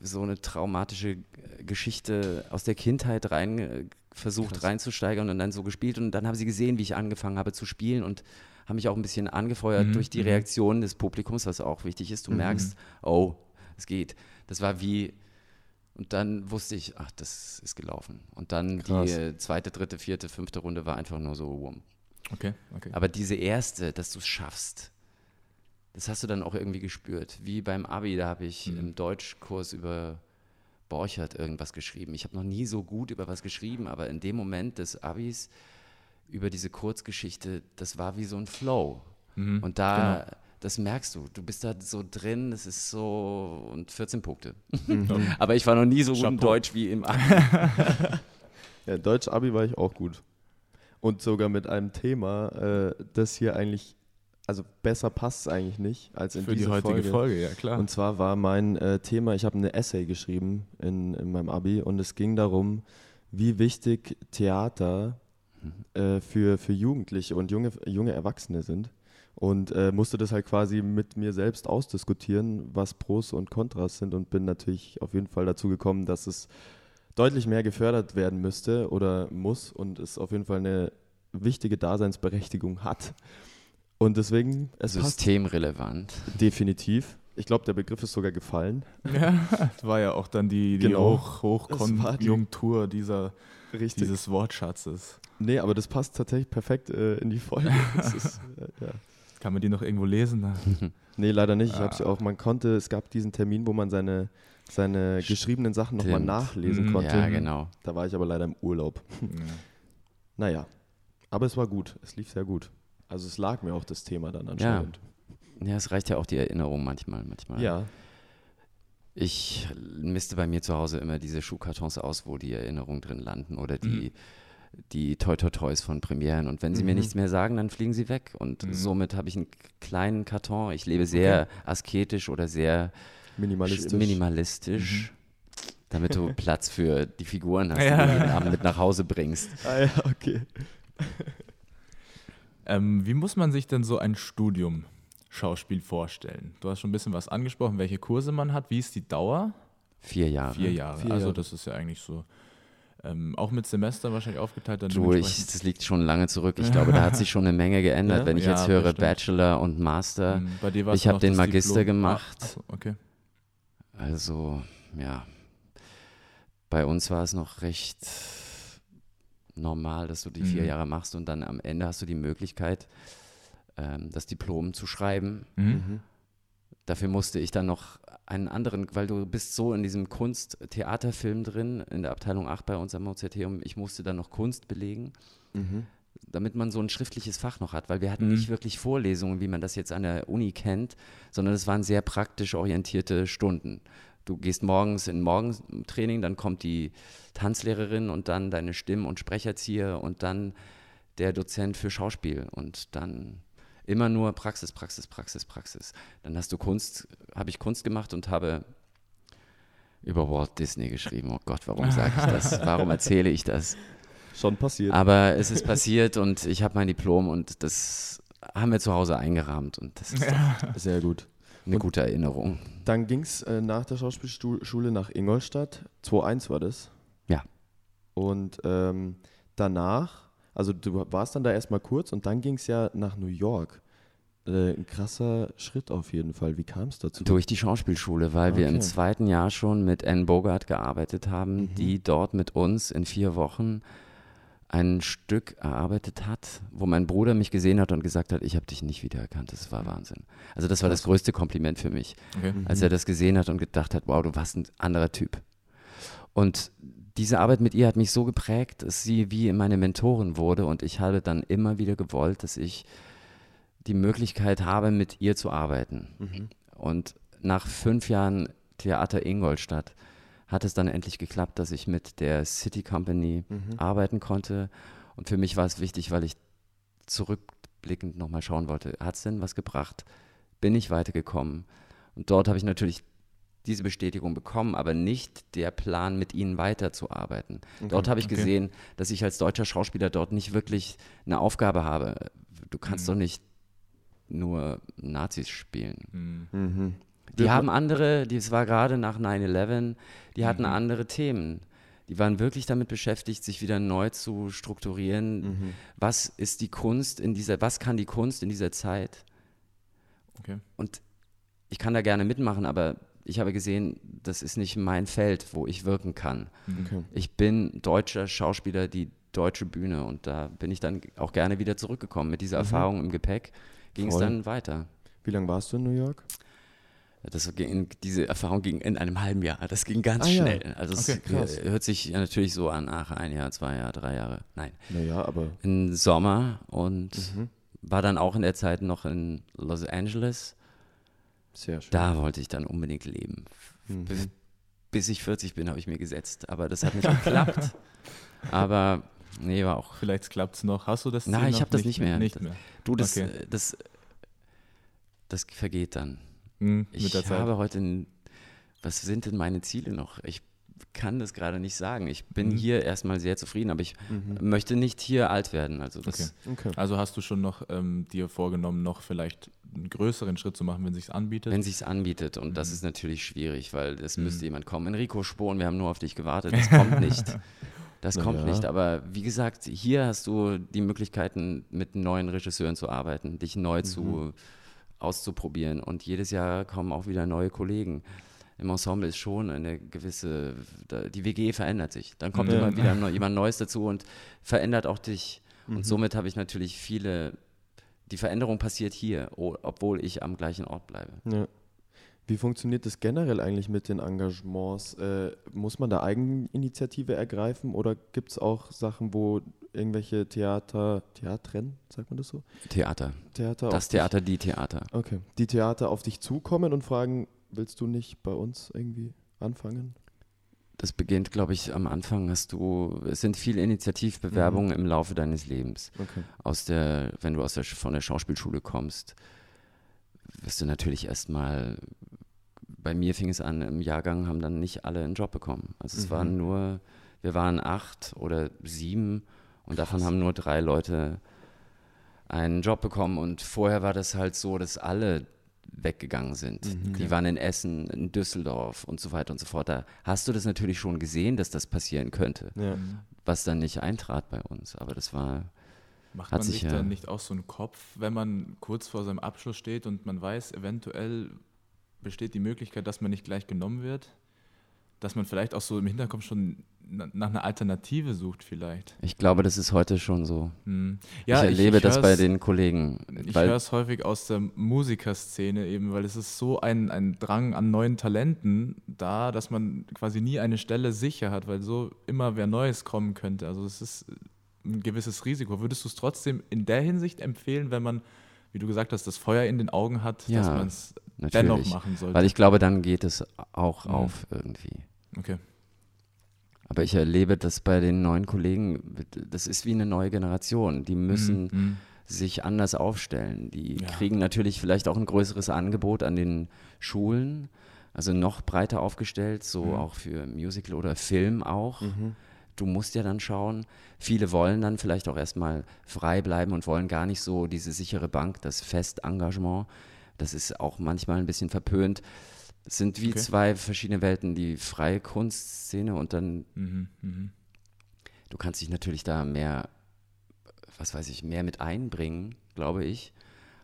so eine traumatische Geschichte aus der Kindheit rein äh, versucht reinzusteigern und dann so gespielt und dann haben sie gesehen, wie ich angefangen habe zu spielen und haben mich auch ein bisschen angefeuert Mhm, durch die mhm. Reaktionen des Publikums, was auch wichtig ist. Du merkst, oh, es geht. Das war wie und dann wusste ich, ach, das ist gelaufen. Und dann Krass. die äh, zweite, dritte, vierte, fünfte Runde war einfach nur so, wumm. Okay, okay. Aber diese erste, dass du es schaffst, das hast du dann auch irgendwie gespürt. Wie beim Abi, da habe ich im Deutschkurs über Borchert irgendwas geschrieben. Ich habe noch nie so gut über was geschrieben, aber in dem Moment des Abis über diese Kurzgeschichte, das war wie so ein Flow. Mhm. Und da, das merkst du, du bist da so drin, das ist so, und 14 Punkte. aber ich war noch nie so gut in Chapeau. Deutsch wie im Abi. Ja, Deutsch-Abi war ich auch gut. Und sogar mit einem Thema, äh, das hier eigentlich, also besser passt es eigentlich nicht als in Für die diese heutige Folge, Folge. ja klar. Und zwar war mein äh, Thema, ich habe eine Essay geschrieben in, in meinem Abi und es ging darum, wie wichtig Theater äh, für, für Jugendliche und junge, junge Erwachsene sind. Und äh, musste das halt quasi mit mir selbst ausdiskutieren, was Pros und Kontras sind und bin natürlich auf jeden Fall dazu gekommen, dass es deutlich mehr gefördert werden müsste oder muss und es auf jeden Fall eine wichtige Daseinsberechtigung hat. Und deswegen, es passt Systemrelevant. definitiv. Ich glaube, der Begriff ist sogar gefallen. ja, das war ja auch dann die, die Genau. Hoch, die- Hochkonjunktur dieser, Richtig. dieses Wortschatzes. nee, aber das passt tatsächlich perfekt äh, in die Folge. Das ist, äh, ja. Kann man die noch irgendwo lesen? Nee, leider nicht. Ich Ah. habe es auch, man konnte, es gab diesen Termin, wo man seine, seine geschriebenen Sachen nochmal Stimmt. nachlesen Mhm. konnte. Ja, genau. Da war ich aber leider im Urlaub. Ja. Naja, aber es war gut. Es lief sehr gut. Also es lag mir auch das Thema dann anscheinend. Ja, es reicht ja auch die Erinnerung manchmal. manchmal. Ja. Ich misste bei mir zu Hause immer diese Schuhkartons aus, wo die Erinnerungen drin landen oder die, die Toy Toy Toys von Premieren. Und wenn sie mir Mhm. nichts mehr sagen, dann fliegen sie weg. Und Mhm. somit habe ich einen kleinen Karton. Ich lebe sehr asketisch oder sehr Minimalistisch. sch- minimalistisch. Damit du Platz für die Figuren hast, Ja. die du jeden Abend mit nach Hause bringst. Ah ja, okay. Ähm, wie muss man sich denn so ein Studium Schauspiel vorstellen? Du hast schon ein bisschen was angesprochen, welche Kurse man hat. Wie ist die Dauer? Vier Jahre. Vier Jahre. Vier also Jahre. das ist ja eigentlich so. Ähm, auch mit Semester wahrscheinlich aufgeteilt. Dann Du, ich, das liegt schon lange zurück. Ich glaube, da hat sich schon eine Menge geändert. Ja? Wenn ich Ja, jetzt höre bestimmt. Bachelor und Master, Mhm, Bei dir war's ich hab noch den Magister Diplom. gemacht. Ach, achso, okay. Also, ja. Bei uns war es noch recht normal, dass du die vier Mhm. Jahre machst und dann am Ende hast du die Möglichkeit, ähm, das Diplom zu schreiben. Mhm. Dafür musste ich dann noch einen anderen, weil du bist so in diesem Kunst-Theaterfilm drin, in der Abteilung 8 bei uns am Mozarteum, ich musste dann noch Kunst belegen. Mhm. damit man so ein schriftliches Fach noch hat, weil wir hatten Mhm. nicht wirklich Vorlesungen, wie man das jetzt an der Uni kennt, sondern es waren sehr praktisch orientierte Stunden. Du gehst morgens in Morgentraining, dann kommt die Tanzlehrerin und dann deine Stimm- und Sprecherzieher und dann der Dozent für Schauspiel und dann immer nur Praxis, Praxis, Praxis, Praxis. Dann hast du Kunst, habe ich Kunst gemacht und habe über Walt Disney geschrieben. Oh Gott, warum sage ich das? Warum erzähle ich das? Schon passiert. Aber es ist passiert und ich habe mein Diplom und das haben wir zu Hause eingerahmt und das ist doch Sehr gut. eine Und- gute Erinnerung. Dann ging es äh, nach der Schauspielschule nach Ingolstadt. 2-1 war das. Ja. Und ähm, danach, also du warst dann da erstmal kurz und dann ging es ja nach New York. Äh, ein krasser Schritt auf jeden Fall. Wie kam es dazu? Durch die Schauspielschule, weil wir im Okay. zweiten Jahr schon mit Anne Bogart gearbeitet haben, Mhm. die dort mit uns in vier Wochen ein Stück erarbeitet hat, wo mein Bruder mich gesehen hat und gesagt hat, ich habe dich nicht wiedererkannt. Das war Wahnsinn. Also das war das größte Kompliment für mich. Okay. als er das gesehen hat und gedacht hat, wow, du warst ein anderer Typ. Und diese Arbeit mit ihr hat mich so geprägt, dass sie wie meine Mentorin wurde und ich habe dann immer wieder gewollt, dass ich die Möglichkeit habe, mit ihr zu arbeiten. Mhm. Und nach fünf Jahren Theater Ingolstadt hat es dann endlich geklappt, dass ich mit der City Company Mhm. arbeiten konnte. Und für mich war es wichtig, weil ich zurückblickend nochmal schauen wollte, hat es denn was gebracht? Bin ich weitergekommen? Und dort habe ich natürlich diese Bestätigung bekommen, aber nicht der Plan, mit ihnen weiterzuarbeiten. Dort habe ich okay. gesehen, dass ich als deutscher Schauspieler dort nicht wirklich eine Aufgabe habe. Du kannst Mhm. doch nicht nur Nazis spielen. Mhm. Mhm. Die Wir- haben andere, das war gerade nach 9-11, die hatten Mhm. andere Themen. Die waren wirklich damit beschäftigt, sich wieder neu zu strukturieren. Mhm. Was ist die Kunst in dieser, was kann die Kunst in dieser Zeit? Okay. Und ich kann da gerne mitmachen, aber ich habe gesehen, das ist nicht mein Feld, wo ich wirken kann. Okay. Ich bin deutscher Schauspieler, die deutsche Bühne und da bin ich dann auch gerne wieder zurückgekommen. Mit dieser Mhm. Erfahrung im Gepäck ging es dann weiter. Wie lange warst du in New York? Das ging, diese Erfahrung ging in einem halben Jahr. Das ging ganz Ah, ja. schnell. Also es Okay, krass. äh, hört sich ja natürlich so an, ach, ein Jahr, zwei Jahre, drei Jahre. Nein. Naja, aber. Im Sommer und Mhm. war dann auch in der Zeit noch in Los Angeles. Sehr schön. Da wollte ich dann unbedingt leben. Mhm. Bis, bis ich 40 bin, habe ich mir gesetzt. Aber das hat nicht geklappt. Aber nee, war auch. Vielleicht klappt es noch. Hast du das Nein, ich noch hab das nicht mehr. Nicht Das- mehr. Du, das, Okay. äh, das, das vergeht dann. Mhm, Ich habe heute, ein, was sind denn meine Ziele noch? Ich kann das gerade nicht sagen. Ich bin Mhm. hier erstmal sehr zufrieden, aber ich Mhm. möchte nicht hier alt werden. Also das, Okay. Also hast du schon noch ähm, dir vorgenommen, noch vielleicht einen größeren Schritt zu machen, wenn sich anbietet? wenn sich's anbietet und das Mhm. ist natürlich schwierig, weil es Mhm. müsste jemand kommen. Enrico Spohn, wir haben nur auf dich gewartet. Das kommt nicht. Das Na kommt ja. nicht. Aber wie gesagt, hier hast du die Möglichkeiten, mit neuen Regisseuren zu arbeiten, dich neu Mhm. zu auszuprobieren. Und jedes Jahr kommen auch wieder neue Kollegen. Im Ensemble ist schon eine gewisse, die WG verändert sich. Dann kommt Ja. immer wieder jemand Neues dazu und verändert auch dich. Mhm. Und somit habe ich natürlich viele, die Veränderung passiert hier, obwohl ich am gleichen Ort bleibe. Ja. Wie funktioniert das generell eigentlich mit den Engagements? Äh, muss man da Eigeninitiative ergreifen oder gibt es auch Sachen, wo irgendwelche Theater, Theatren, sagt man das so? Theater. Theater Das auf dich- Theater, die Theater. Okay. Die Theater auf dich zukommen und fragen, willst du nicht bei uns irgendwie anfangen? Das beginnt, glaube ich, am Anfang hast du, es sind viele Initiativbewerbungen im Laufe deines Lebens. Okay. Aus der, wenn du aus der, von der Schauspielschule kommst, wirst du natürlich erstmal, bei mir fing es an, im Jahrgang haben dann nicht alle einen Job bekommen. Also es Mhm. waren nur, wir waren acht oder sieben und davon haben nur drei Leute einen Job bekommen und vorher war das halt so, dass alle weggegangen sind. Mhm. Die waren in Essen, in Düsseldorf und so weiter und so fort. Da hast du das natürlich schon gesehen, dass das passieren könnte, Ja. Mhm. was dann nicht eintrat bei uns. Aber das war, Macht Hat man sich sich ja- dann nicht auch so einen Kopf, wenn man kurz vor seinem Abschluss steht und man weiß, eventuell besteht die Möglichkeit, dass man nicht gleich genommen wird? Dass man vielleicht auch so im Hinterkopf schon nach einer Alternative sucht, vielleicht. ich glaube, das ist heute schon so. Hm. ich erlebe das bei den Kollegen. Ich höre es häufig aus der Musikerszene eben, weil es ist so ein, ein Drang an neuen Talenten da, dass man quasi nie eine Stelle sicher hat, weil so immer wer Neues kommen könnte. Also es ist ein gewisses Risiko. Würdest du es trotzdem in der Hinsicht empfehlen, wenn man, wie du gesagt hast, das Feuer in den Augen hat, Ja, dass man es dennoch machen sollte? Weil ich glaube, dann geht es auch Mhm. auf irgendwie. okay. Aber ich erlebe das bei den neuen Kollegen, das ist wie eine neue Generation. Die müssen Mhm. sich anders aufstellen. Die Ja. kriegen natürlich vielleicht auch ein größeres Angebot an den Schulen, also noch breiter aufgestellt, so Mhm. auch für Musical oder Film auch. Mhm. Du musst ja dann schauen. Viele wollen dann vielleicht auch erstmal frei bleiben und wollen gar nicht so diese sichere Bank, das Festengagement. Das ist auch manchmal ein bisschen verpönt. Es sind wie Okay. zwei verschiedene Welten, die freie Kunstszene und dann Mhm. Mhm. du kannst dich natürlich da mehr, was weiß ich, mehr mit einbringen, glaube ich,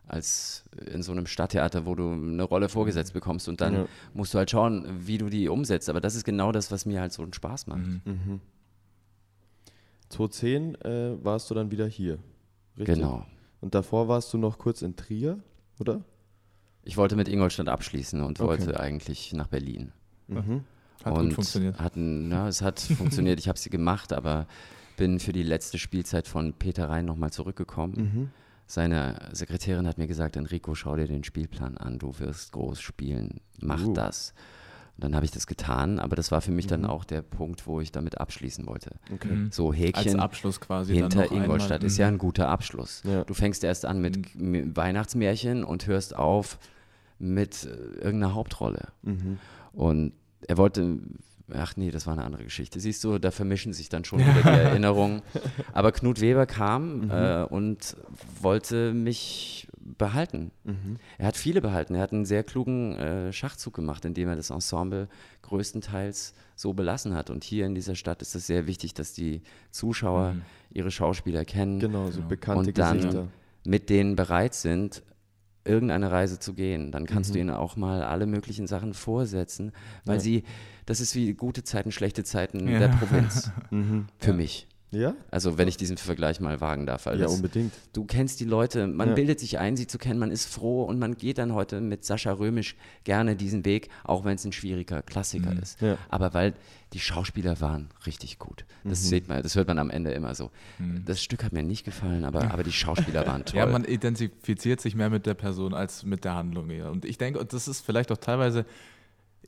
als in so einem Stadttheater, wo du eine Rolle vorgesetzt bekommst und dann Ja. musst du halt schauen, wie du die umsetzt. Aber das ist genau das, was mir halt so einen Spaß macht. Mhm. Mhm. 2010 äh, warst du dann wieder hier. Richtig? Genau. Und davor warst du noch kurz in Trier, oder? Ich wollte mit Ingolstadt abschließen und Okay. wollte eigentlich nach Berlin. Mhm. Hat und gut funktioniert. Hatten, ja, es hat funktioniert, ich habe sie gemacht, aber bin für die letzte Spielzeit von Peter Rhein nochmal zurückgekommen. Mhm. Seine Sekretärin hat mir gesagt, Enrico, schau dir den Spielplan an, du wirst groß spielen, mach Uh. das. Und dann habe ich das getan, aber das war für mich dann Mhm. auch der Punkt, wo ich damit abschließen wollte. Okay. Mhm. So Als Häkchen Abschluss quasi. dann hinter noch einmal. Ingolstadt ist Mhm. ja ein guter Abschluss. Ja. Du fängst erst an mit M- Weihnachtsmärchen und hörst auf mit äh, irgendeiner Hauptrolle. Mhm. Und er wollte, ach nee, das war eine andere Geschichte. Siehst du, da vermischen sich dann schon wieder die Erinnerungen. Aber Knut Weber kam Mhm. äh, und wollte mich behalten. Mhm. Er hat viele behalten. Er hat einen sehr klugen äh, Schachzug gemacht, indem er das Ensemble größtenteils so belassen hat. Und hier in dieser Stadt ist es sehr wichtig, dass die Zuschauer Mhm. ihre Schauspieler kennen, Genau, so Genau. bekannte Und dann- Gesichter. mit denen bereit sind, irgendeine Reise zu gehen. Dann kannst Mhm. du ihnen auch mal alle möglichen Sachen vorsetzen, weil Ja. sie, das ist wie gute Zeiten, schlechte Zeiten Ja. der Provinz. Mhm. Für mich. Ja? Also wenn ich diesen Vergleich mal wagen darf. Ja, unbedingt. du kennst die Leute, man Ja. bildet sich ein, sie zu kennen, man ist froh und man geht dann heute mit Sascha Römisch gerne diesen Weg, auch wenn es ein schwieriger Klassiker Mhm. ist. Ja. Aber weil die Schauspieler waren richtig gut. Das Mhm. sieht man, das hört man am Ende immer so. Mhm. Das Stück hat mir nicht gefallen, aber, aber die Schauspieler waren toll. Ja, man identifiziert sich mehr mit der Person als mit der Handlung. Ja. Und ich denke, und das ist vielleicht auch teilweise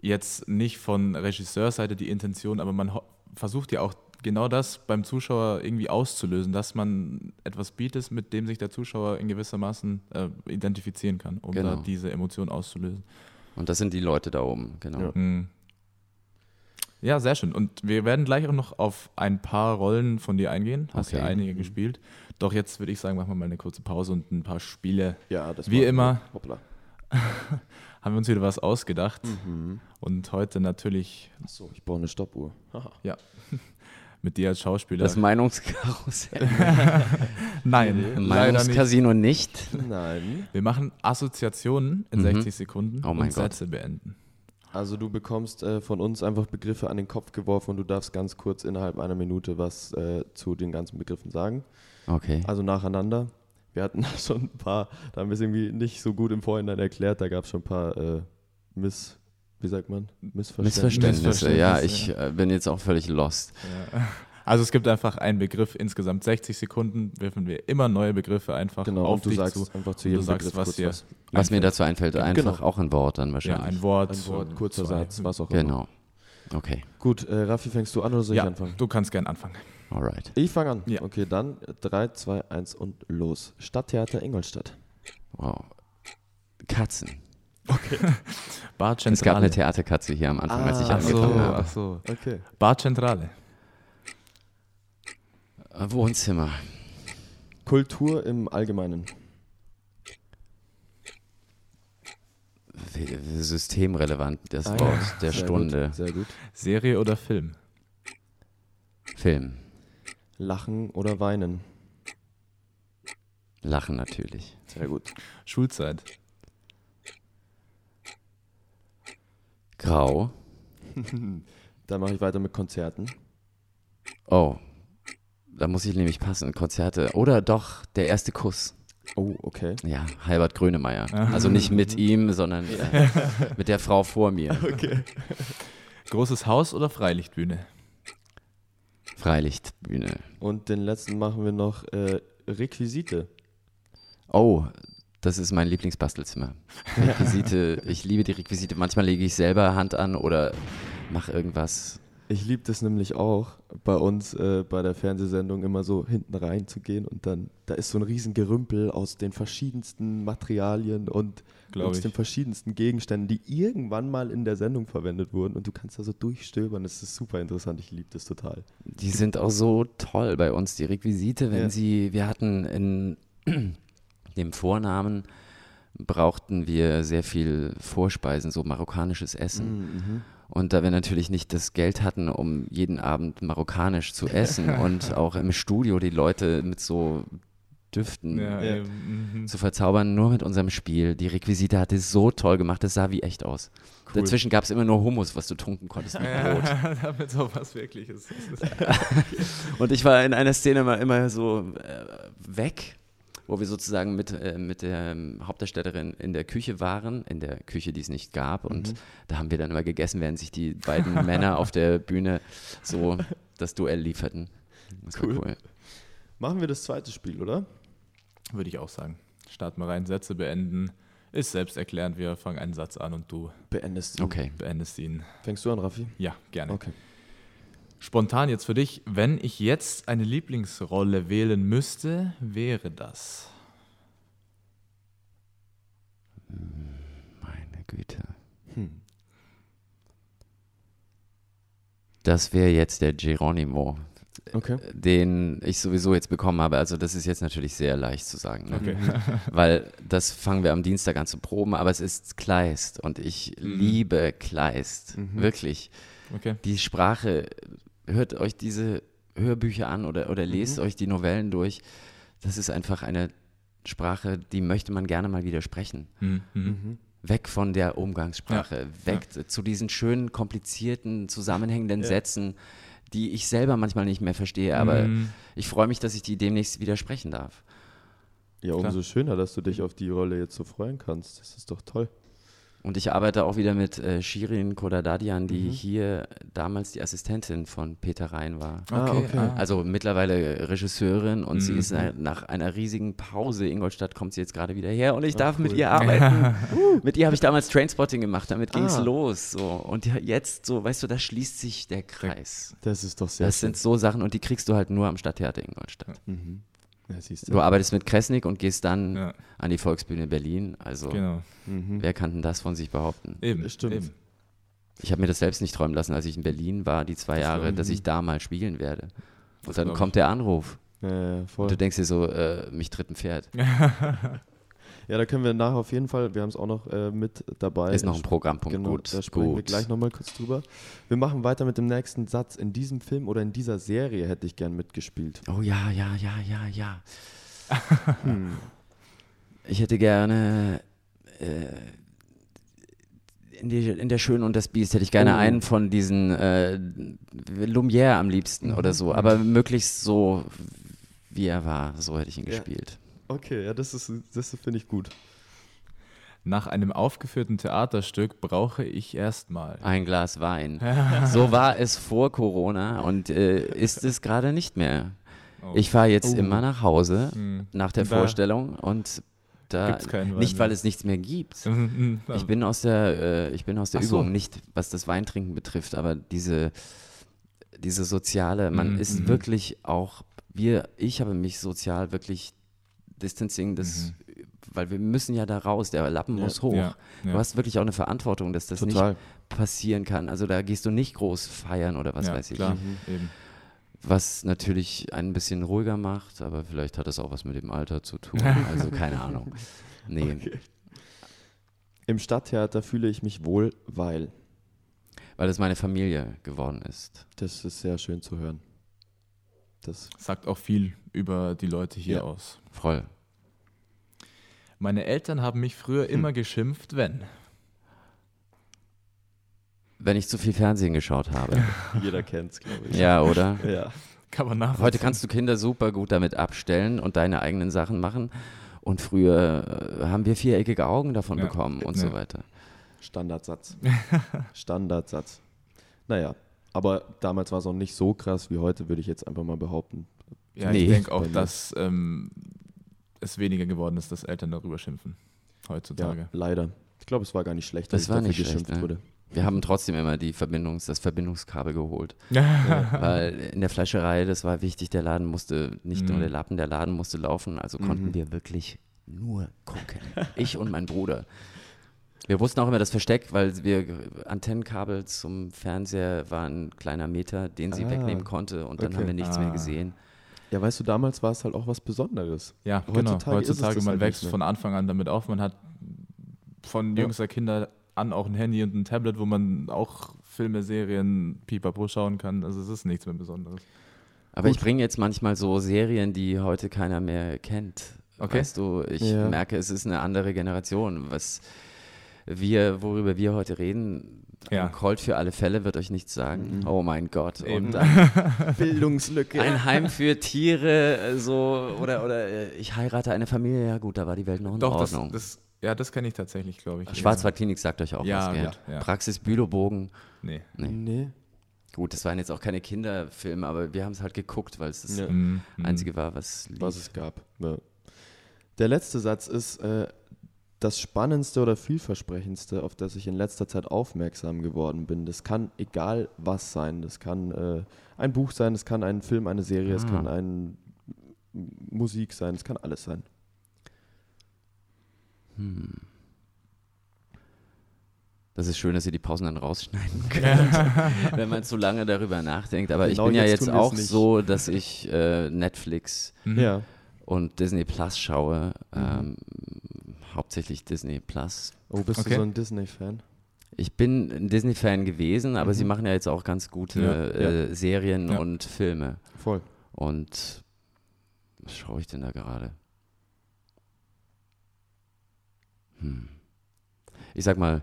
jetzt nicht von Regisseursseite die Intention, aber man versucht ja auch genau das beim Zuschauer irgendwie auszulösen, dass man etwas bietet, mit dem sich der Zuschauer in gewissermaßen äh, identifizieren kann, um Genau. da diese Emotion auszulösen. Und das sind die Leute da oben, genau. Ja. Mhm. Ja, sehr schön. Und wir werden gleich auch noch auf ein paar Rollen von dir eingehen. Hast ja Okay. einige Mhm. gespielt. Doch jetzt würde ich sagen, machen wir mal eine kurze Pause und ein paar Spiele. Ja, das Wie war- immer. Hoppla. Haben wir uns wieder was ausgedacht. Mhm. Und heute natürlich Achso, ich brauche eine Stoppuhr. Haha. mit dir als Schauspieler. Das Meinungskarussell. Nein, leider nicht. Meinungscasino nicht. Nein. Wir machen Assoziationen in Mhm. 60 Sekunden Oh mein und Gott. Sätze beenden. Also du bekommst äh, von uns einfach Begriffe an den Kopf geworfen und du darfst ganz kurz innerhalb einer Minute was äh, zu den ganzen Begriffen sagen. Okay. Also nacheinander. Wir hatten da schon ein paar, da haben wir es irgendwie nicht so gut im Vorhinein erklärt, da gab es schon ein paar äh, Miss, wie sagt man? Missverständnisse. Missverständnisse. Ja, ich Missverständnisse, äh, bin jetzt auch völlig lost. Ja. Also es gibt einfach einen Begriff, insgesamt 60 Sekunden wirfen wir immer neue Begriffe einfach Genau, auf und du dir sagst zu. einfach zu und du jedem sagst, Begriff was dir was. Was mir dazu einfällt, einfach Genau. auch ein Wort dann Ja, wahrscheinlich. ein Wort. Ein Wort, kurzer zwei. Satz, was auch immer. Genau. Okay. Gut, äh, Raffi, fängst du an oder soll ich Ja, anfangen? du kannst gern anfangen. Alright. Ich fange an. Ja. Okay, dann 3, 2, 1 und los. Stadttheater Ingolstadt. Wow. Katzen. Bar Es gab eine Centrale. Theaterkatze hier am Anfang, als ich Ah, Ach so, angefangen habe. ach so. Okay. Bar Centrale. Äh, Wohnzimmer. Kultur im Allgemeinen. W- Systemrelevant, das Ah ja, Wort der sehr Stunde. Gut, sehr gut. Serie oder Film? Film. Lachen oder weinen. Lachen natürlich. Sehr gut. Schulzeit. Grau. Dann mache ich weiter mit Konzerten. Oh. Da muss ich nämlich passen. Konzerte. Oder doch der erste Kuss. Oh, okay. Ja, Halbert Grönemeyer. Also nicht mit ihm, sondern äh, mit der Frau vor mir. Okay. Großes Haus oder Freilichtbühne? Freilichtbühne. Und den letzten machen wir noch äh, Requisite. Oh, das ist mein Lieblingsbastelzimmer. Requisite, ich liebe die Requisite. Manchmal lege ich selber Hand an oder mache irgendwas. Ich liebe das nämlich auch, bei uns äh, bei der Fernsehsendung immer so hinten reinzugehen und dann, da ist so ein riesen Gerümpel aus den verschiedensten Materialien und Glaub aus ich. den verschiedensten Gegenständen, die irgendwann mal in der Sendung verwendet wurden und du kannst da so durchstöbern. Das ist super interessant, ich liebe das total. Die sind auch so toll bei uns, die Requisite, wenn Ja. sie, wir hatten in dem Vornamen brauchten wir sehr viel Vorspeisen, so marokkanisches Essen. Mhm. Und da wir natürlich nicht das Geld hatten, um jeden Abend marokkanisch zu essen und auch im Studio die Leute mit so Düften Ja, mhm. zu verzaubern, nur mit unserem Spiel. Die Requisite hat es so toll gemacht, das sah wie echt aus. Cool. Dazwischen gab es immer nur Hummus, was du tunken konntest mit Brot. Ja, damit so was Wirkliches. Ist- Und ich war in einer Szene mal immer so äh, weg, wo wir sozusagen mit, äh, mit der ähm, Hauptdarstellerin in der Küche waren, in der Küche, die es nicht gab. Und da haben wir dann immer gegessen, während sich die beiden Männer auf der Bühne so das Duell lieferten. Das Cool. war cool. Machen wir das zweite Spiel, oder? Würde ich auch sagen. Starten wir rein, Sätze beenden. Ist selbsterklärend, wir fangen einen Satz an und du Beendest du. Okay. beendest ihn. Fängst du an, Raffi? Ja, gerne. Okay. Spontan jetzt für dich, wenn ich jetzt eine Lieblingsrolle wählen müsste, wäre das. Meine Güte. Hm. Das wäre jetzt der Geronimo, Okay. den ich sowieso jetzt bekommen habe. Also das ist jetzt natürlich sehr leicht zu sagen. Ne? Okay. Weil das fangen wir am Dienstag an zu proben, aber es ist Kleist und ich Mhm. liebe Kleist. Mhm. Wirklich. Okay. Die Sprache, hört euch diese Hörbücher an oder, oder lest Mhm. euch die Novellen durch. Das ist einfach eine Sprache, die möchte man gerne mal wieder sprechen. Mhm. Mhm. Mhm. Weg von der Umgangssprache, weg zu diesen schönen, komplizierten, zusammenhängenden Ja. Sätzen, die ich selber manchmal nicht mehr verstehe, aber Mhm. ich freue mich, dass ich die demnächst wieder sprechen darf. Ja, Klar. umso schöner, dass du dich auf die Rolle jetzt so freuen kannst. Das ist doch toll. Und ich arbeite auch wieder mit äh, Shirin Kodadadian, die Mhm. hier damals die Assistentin von Peter Rhein war. Ah, okay. Also mittlerweile Regisseurin und sie Mhm. ist nach- nach einer riesigen Pause, Ingolstadt kommt sie jetzt gerade wieder her und ich Ah, darf mit cool. ihr arbeiten. mit ihr habe ich damals Trainspotting gemacht, damit ging es Ah. los. So. Und jetzt so, weißt du, da schließt sich der Kreis. Das ist doch sehr Das sind so Sachen und die kriegst du halt nur am Stadttheater Ingolstadt. Mhm. Ja, siehst du. Du arbeitest mit Kresnik und gehst dann Ja, an die Volksbühne Berlin. Also genau. Mhm. wer kann denn das von sich behaupten? Eben. Das stimmt. Eben. Ich habe mir das selbst nicht träumen lassen, als ich in Berlin war, die zwei Das Jahre, dass ich da mal spielen werde. Und Das dann kommt der Anruf. Ja, ja, Und du denkst dir so, äh, mich tritt ein Pferd. Ja, da können wir nachher auf jeden Fall, wir haben es auch noch äh, mit dabei. Ist noch ein Programmpunkt. Genau, gut, da sprechen wir gut. gleich nochmal kurz drüber. Wir machen weiter mit dem nächsten Satz. In diesem Film oder in dieser Serie hätte ich gern mitgespielt. Oh ja, ja, ja, ja, ja. Hm. Ich hätte gerne äh, in, die, in der Schön und das Biest hätte ich gerne Oh. einen von diesen äh, Lumière am liebsten oder so, aber möglichst so wie er war, so hätte ich ihn Ja. gespielt. Okay, ja, das ist, das finde ich gut. Nach einem aufgeführten Theaterstück brauche ich erstmal. Ein Glas Wein. So war es vor Corona und äh, ist es gerade nicht mehr. Oh. Ich fahre jetzt Oh. immer nach Hause Hm. nach der Da Vorstellung und da Gibt's keinen Wein nicht, weil es nichts mehr gibt. Ich bin aus der, äh, ich bin aus der so. Übung, nicht was das Weintrinken betrifft, aber diese, diese soziale, man Mhm, ist mhm. wirklich auch, wir, ich habe mich sozial wirklich distancing, das, weil wir müssen ja da raus, der Lappen Mhm. Ja. muss hoch. Ja, ja. Du hast wirklich auch eine Verantwortung, dass das Total. nicht passieren kann. Also da gehst du nicht groß feiern oder was weiß ich. Klar, Mhm. Was natürlich ein bisschen ruhiger macht, aber vielleicht hat das auch was mit dem Alter zu tun. Also keine Ahnung. Nee, Im Stadttheater fühle ich mich wohl, weil. weil es meine Familie geworden ist. Das ist sehr schön zu hören. Das, Sagt auch viel über die Leute hier Ja. aus. Voll. Meine Eltern haben mich früher Hm. immer geschimpft, wenn. Wenn ich zu viel Fernsehen geschaut habe. jeder kennt es, glaube ich. ja, oder? Ja. Kann man nachvollziehen. Heute kannst du Kinder super gut damit abstellen und deine eigenen Sachen machen. Und früher äh, haben wir viereckige Augen davon Ja. bekommen und Ja. so weiter. Standardsatz. Standardsatz. Naja, Aber damals war es auch nicht so krass wie heute, würde ich jetzt einfach mal behaupten. Ja, Nee. ich denke auch, dass ähm, es weniger geworden ist, dass Eltern darüber schimpfen Ja, heutzutage. leider. Ich glaube, es war gar nicht schlecht, Das dass war dafür nicht schlecht, geschimpft ne? wurde. Wir haben trotzdem immer die Verbindungs-, das Verbindungskabel geholt. Ja. Weil in der Fleischerei, das war wichtig, der Laden musste, nicht nur Mhm. der Lappen, der Laden musste laufen, also konnten Mhm. wir wirklich nur gucken. Ich und mein Bruder. Wir wussten auch immer das Versteck, weil wir Antennenkabel zum Fernseher war ein kleiner Meter, den sie Ah, wegnehmen konnte und dann okay. haben wir nichts mehr Ah. gesehen. Ja, weißt du, damals war es halt auch was Besonderes. Ja, Heutzutage genau. ist es Heutzutage, man halt wächst mehr. von Anfang an damit auf. Man hat von Ja. jüngster Kinder an auch ein Handy und ein Tablet, wo man auch Filme, Serien, Pipapo schauen kann. Also es ist nichts mehr Besonderes. Aber ich Gut. bringe jetzt manchmal so Serien, die heute keiner mehr kennt. Okay. Weißt du, ich Ja. merke, es ist eine andere Generation. Was wir, worüber wir heute reden, Ja. ein Colt für alle Fälle wird euch nichts sagen. Mhm. Oh mein Gott. Eben. Und dann Bildungslücke. ein Heim für Tiere, äh, so, oder, oder äh, ich heirate eine Familie, ja gut, da war die Welt noch in Doch, das, Ordnung. das, ja, das kenne ich tatsächlich, glaube ich. Schwarzwaldklinik sagt euch auch Ja, was, gell? gut, ja. Praxis Bülowbogen. Nee. Nee. Nee. Gut, das waren jetzt auch keine Kinderfilme, aber wir haben es halt geguckt, weil es das Ja. Mhm. mhm. Einzige war, was lief. was es gab. Ja. Der letzte Satz ist äh, das Spannendste oder vielversprechendste, auf das ich in letzter Zeit aufmerksam geworden bin. Das kann egal was sein. Das kann äh, ein Buch sein, es kann ein Film, eine Serie, es Ah. kann ein Musik sein, es kann alles sein. Hm. Das ist schön, dass ihr die Pausen dann rausschneiden könnt, wenn man zu lange darüber nachdenkt. Aber Genau ich bin ja jetzt jetzt auch nicht. so, dass ich äh, Netflix Mhm. Ja. und Disney Plus schaue. Mhm. Ähm, hauptsächlich Disney Plus. Oh, bist Okay. du so ein Disney-Fan? Ich bin ein Disney-Fan gewesen, aber Mhm. sie machen ja jetzt auch ganz gute Ja, äh, Serien Ja. und Filme. Voll. Und was schaue ich denn da gerade? Hm. Ich sag mal,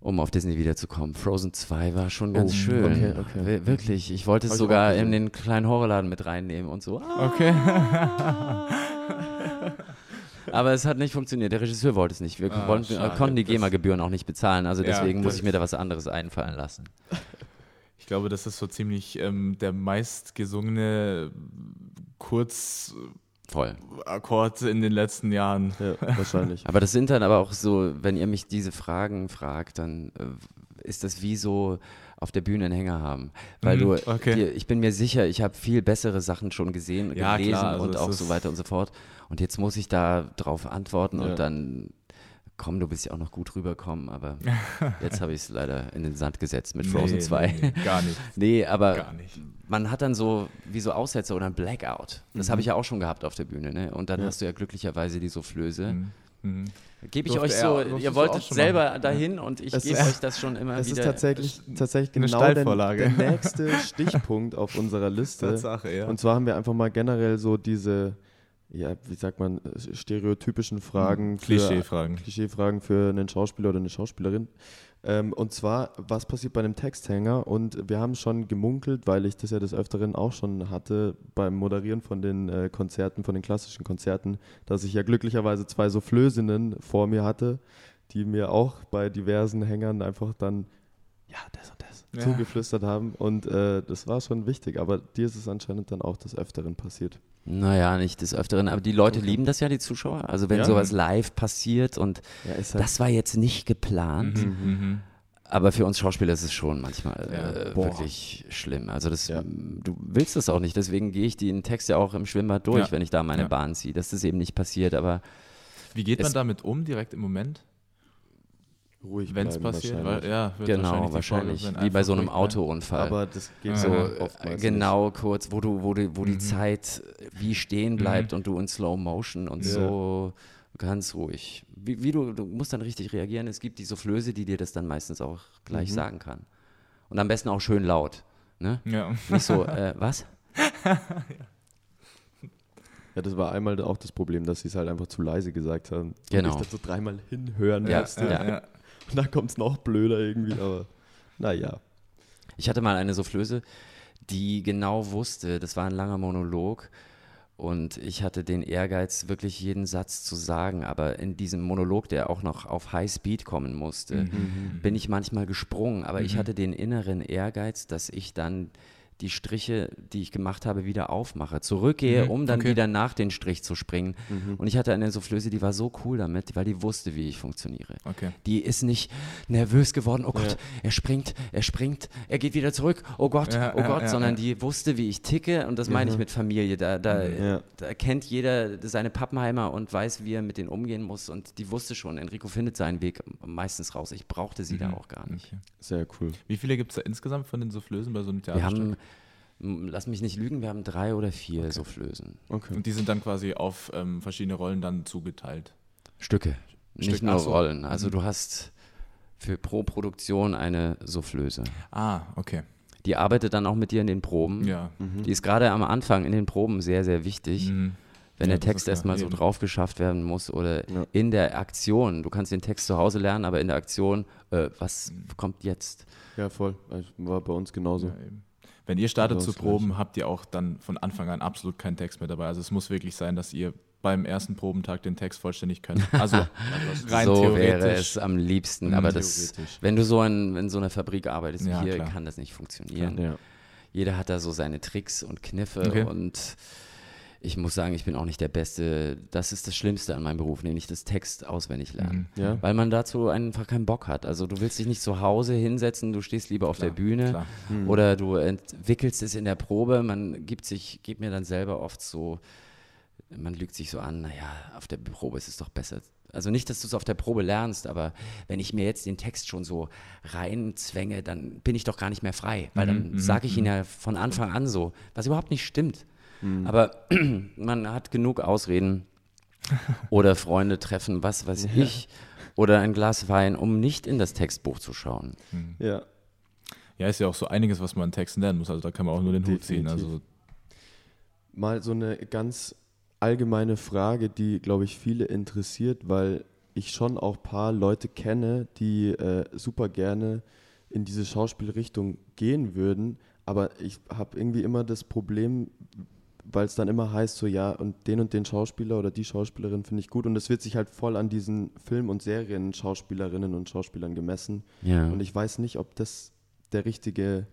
um auf Disney wiederzukommen, Frozen 2 war schon ganz Oh, schön. okay, okay. Wir- Wirklich, ich wollte es Hab sogar in den kleinen Horrorladen mit reinnehmen und so. Okay. Aber es hat nicht funktioniert. Der Regisseur wollte es nicht. Wir Ah, wollten, schade. konnten die GEMA-Gebühren auch nicht bezahlen. Also Ja, deswegen muss das- ich mir da was anderes einfallen lassen. Ich glaube, das ist so ziemlich ähm, der meistgesungene Kurzakkord Voll. in den letzten Jahren. Ja, wahrscheinlich. Aber das sind dann aber auch so, wenn ihr mich diese Fragen fragt, dann äh, ist das wie so auf der Bühne einen Hänger haben. Weil Mhm, du, okay. dir, ich bin mir sicher, ich habe viel bessere Sachen schon gesehen, Ja, gelesen klar, also und auch so weiter und so fort. Und jetzt muss ich da drauf antworten Ja. und dann, komm, du bist ja auch noch gut rüberkommen, aber jetzt habe ich es leider in den Sand gesetzt mit Frozen Nee, 2. Nee, nee, gar nicht. Nee, aber Gar nicht. man hat dann so wie so Aussätze oder ein Blackout. Das habe ich ja auch schon gehabt auf der Bühne. Ne? Und dann Ja. hast du ja glücklicherweise die Soufflöse. Mhm. Mhm. Gebe ich Durfte euch er- so, durftest ihr wolltet selber machen. dahin und ich gebe ist- euch das schon immer Es ist wieder. tatsächlich, tatsächlich eine genau der, der nächste Stichpunkt auf unserer Liste. Tatsache, ja. Und zwar haben wir einfach mal generell so diese, ja, wie sagt man, äh, stereotypischen Fragen, für, Klischee-Fragen. Klischeefragen für einen Schauspieler oder eine Schauspielerin. Ähm, und zwar, was passiert bei einem Texthänger? Und wir haben schon gemunkelt, weil ich das ja des Öfteren auch schon hatte beim Moderieren von den äh, Konzerten, von den klassischen Konzerten, dass ich ja glücklicherweise zwei Soufflösinnen vor mir hatte, die mir auch bei diversen Hängern einfach dann, ja, das und das Ja. zugeflüstert haben. Und äh, das war schon wichtig. Aber dir ist es anscheinend dann auch des Öfteren passiert. Naja, nicht des Öfteren, aber die Leute Okay. lieben das ja, die Zuschauer. Also wenn Ja. sowas live passiert und Ja, halt das war jetzt nicht geplant, Mhm, mhm. aber für uns Schauspieler ist es schon manchmal Ja. äh, wirklich schlimm. Also das, Ja. du willst das auch nicht, deswegen gehe ich den Text ja auch im Schwimmbad durch, Ja. wenn ich da meine. Bahn ziehe, dass das eben nicht passiert, aber Wie geht man damit um, direkt im Moment, ruhig wenn es passiert? Weil, wahrscheinlich. ja, wird genau, die wahrscheinlich, Folge wie bei so einem bleiben. Autounfall. Aber das geht Ja. so Ja. oftmals genau, kurz, wo du, wo du, wo die Mhm. Zeit wie stehen bleibt Mhm. und du in Slow Motion und Ja. so ganz ruhig. Wie, wie du, du musst dann richtig reagieren. Es gibt die Soufflöse, die dir das dann meistens auch gleich Mhm. sagen kann. Und am besten auch schön laut. Ne? Ja. Nicht so, äh, was? nicht. Ja, das war einmal auch das Problem, dass sie es halt einfach zu leise gesagt haben. Genau. Und ich das so dreimal hinhören Ja, musste. ja. ja. Und dann kommt es noch blöder irgendwie, aber naja. Ich hatte mal eine Soufflöse, die genau wusste, das war ein langer Monolog Und ich hatte den Ehrgeiz, wirklich jeden Satz zu sagen. Aber in diesem Monolog, der auch noch auf High Speed kommen musste, Mhm. bin ich manchmal gesprungen. Aber ich hatte den inneren Ehrgeiz, dass ich dann die Striche, die ich gemacht habe, wieder aufmache, zurückgehe, Mhm, um dann okay. wieder nach den Strich zu springen. Und ich hatte eine Soufflöse, die war so cool damit, weil die wusste, wie ich funktioniere. Okay. Die ist nicht nervös geworden, oh Gott, er springt, er springt, er geht wieder zurück, oh Gott, Ja, oh ja, Gott, ja, sondern ja. die wusste, wie ich ticke und das meine ich mit Familie. Da, da, Ja. da kennt jeder seine Pappenheimer und weiß, wie er mit denen umgehen muss und die wusste schon, Enrico findet seinen Weg meistens raus. Ich brauchte sie da auch gar nicht. Okay. Sehr cool. Wie viele gibt es da insgesamt von den Soufflösen bei so einem Wir Theaterstück? Lass mich nicht lügen, wir haben drei oder vier Soufflösen. Okay. Und die sind dann quasi auf ähm, verschiedene Rollen dann zugeteilt. Stücke, nicht Stück, nur ach so. Rollen. Also Mhm. du hast für pro Produktion eine Soufflöse. Ah, okay. Die arbeitet dann auch mit dir in den Proben. Ja. Die ist gerade am Anfang in den Proben sehr, sehr wichtig. Mhm. Wenn Ja, der Text erstmal so drauf geschafft werden muss oder Ja. in der Aktion. Du kannst den Text zu Hause lernen, aber in der Aktion, äh, was Mhm. kommt jetzt? Ja, voll. War bei uns genauso. Ja, eben. Wenn ihr startet Also zu proben, habt ihr auch dann von Anfang an absolut keinen Text mehr dabei. Also es muss wirklich sein, dass ihr beim ersten Probentag den Text vollständig könnt. Also rein so theoretisch. wäre es am liebsten. Mhm. Aber das, wenn du so in, in so einer Fabrik arbeitest wie Ja, hier, klar. kann das nicht funktionieren. Ja. Jeder hat da so seine Tricks und Kniffe Okay. und ich muss sagen, ich bin auch nicht der Beste. Das ist das Schlimmste an meinem Beruf, nämlich das Text auswendig lernen. Mhm. Ja. Weil man dazu einfach keinen Bock hat. Also du willst dich nicht zu Hause hinsetzen, du stehst lieber auf Klar, der Bühne klar. oder du entwickelst es in der Probe. Man gibt sich, gibt mir dann selber oft so, man lügt sich so an, naja, auf der Probe ist es doch besser. Also nicht, dass du es auf der Probe lernst, aber wenn ich mir jetzt den Text schon so reinzwänge, dann bin ich doch gar nicht mehr frei, weil dann mhm, sage ich ihn ja von Anfang an so, was überhaupt nicht stimmt. Aber man hat genug Ausreden oder Freunde treffen, was weiß ich, oder ein Glas Wein, um nicht in das Textbuch zu schauen. ja. Ja, ist ja auch so einiges, was man in Texten lernen muss. Also da kann man auch nur den Hut ziehen. Definitiv. Also Mal so eine ganz allgemeine Frage, die, glaube ich, viele interessiert, weil ich schon auch ein paar Leute kenne, die äh, super gerne in diese Schauspielrichtung gehen würden, aber ich habe irgendwie immer das Problem, weil es dann immer heißt, so ja, und den und den Schauspieler oder die Schauspielerin finde ich gut und es wird sich halt voll an diesen Film- und Serien-Schauspielerinnen und Schauspielern gemessen. Ja. Und ich weiß nicht, ob das der richtige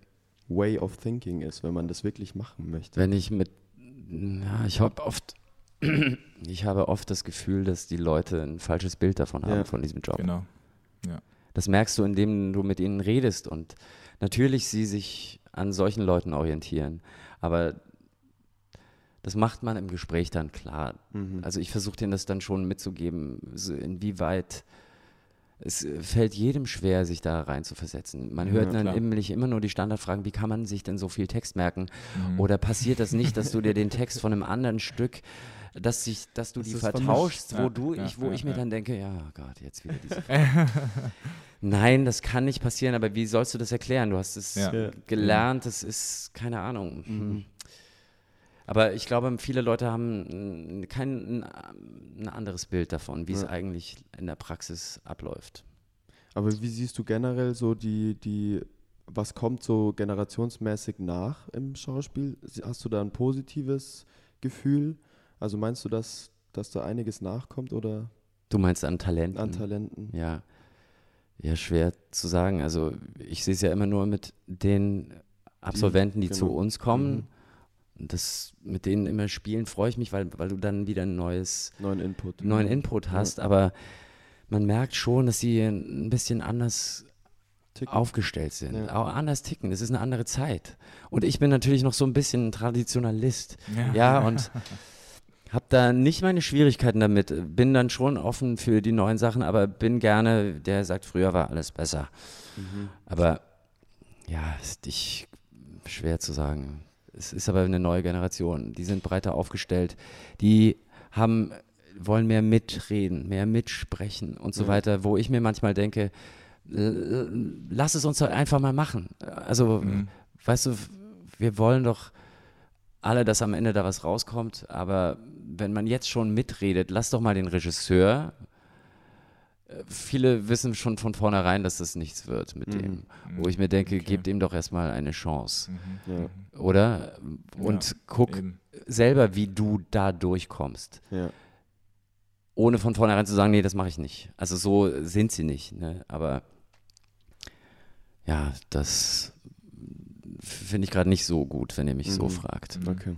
Way of Thinking ist, wenn man das wirklich machen möchte. Wenn ich mit, ja, ich habe oft, ich habe oft das Gefühl, dass die Leute ein falsches Bild davon haben, Ja. von diesem Job. genau. Das merkst du, indem du mit ihnen redest und natürlich sie sich an solchen Leuten orientieren. Aber das macht man im Gespräch dann klar. Mhm. Also ich versuche denen das dann schon mitzugeben, so inwieweit es äh, fällt jedem schwer, sich da rein zu versetzen. Man hört Ja, dann nämlich immer nur die Standardfragen, wie kann man sich denn so viel Text merken? Mhm. Oder passiert das nicht, dass du dir den Text von einem anderen Stück, dass, sich, dass du Das die vertauschst, vermischt. wo Ja, du, ja, ich, wo ja, ich mir ja. dann denke, ja Gott, jetzt wieder diese Frage. Nein, das kann nicht passieren, aber wie sollst du das erklären? Du hast es Ja. Ja. gelernt, das ist, keine Ahnung. Hm. Aber ich glaube, viele Leute haben kein ein, anderes Bild davon, wie es Ja. eigentlich in der Praxis abläuft. Aber wie siehst du generell so die, die, was kommt so generationsmäßig nach im Schauspiel? Hast du da ein positives Gefühl? Also meinst du, dass, dass da einiges nachkommt oder Du meinst an Talenten? an Talenten? Ja. Ja, schwer zu sagen. Also ich sehe es ja immer nur mit den Absolventen, die, zu genau. uns kommen. Mhm. Und das mit denen immer spielen, freue ich mich, weil, weil du dann wieder ein neues, Neuen Input. neuen Input hast. Aber man merkt schon, dass sie ein bisschen anders Ticken. aufgestellt sind, Ja. auch anders ticken. Das ist eine andere Zeit. Und ich bin natürlich noch so ein bisschen ein Traditionalist. Ja. Ja, und habe da nicht meine Schwierigkeiten damit. Bin dann schon offen für die neuen Sachen, aber bin gerne, der sagt, früher war alles besser. Mhm. Aber ja, ist ich, schwer zu sagen. Es ist aber eine neue Generation. Die sind breiter aufgestellt. Die haben, wollen mehr mitreden, mehr mitsprechen und so Ja. weiter, wo ich mir manchmal denke, l- lass es uns doch einfach mal machen. Also, Mhm. weißt du, wir wollen doch alle, dass am Ende da was rauskommt, aber wenn man jetzt schon mitredet, lass doch mal den Regisseur äh, viele wissen schon von vornherein, dass das nichts wird mit Mhm. dem. Wo ich mir denke, Okay. gebt ihm doch erstmal eine Chance. Mhm. Ja. Oder? Und Ja, guck Eben. selber, wie du da durchkommst. Ja. Ohne von vornherein zu sagen, nee, das mache ich nicht. Also so sind sie nicht. Ne? Aber ja, das finde ich gerade nicht so gut, wenn ihr mich so Mhm. fragt. Mhm. Okay.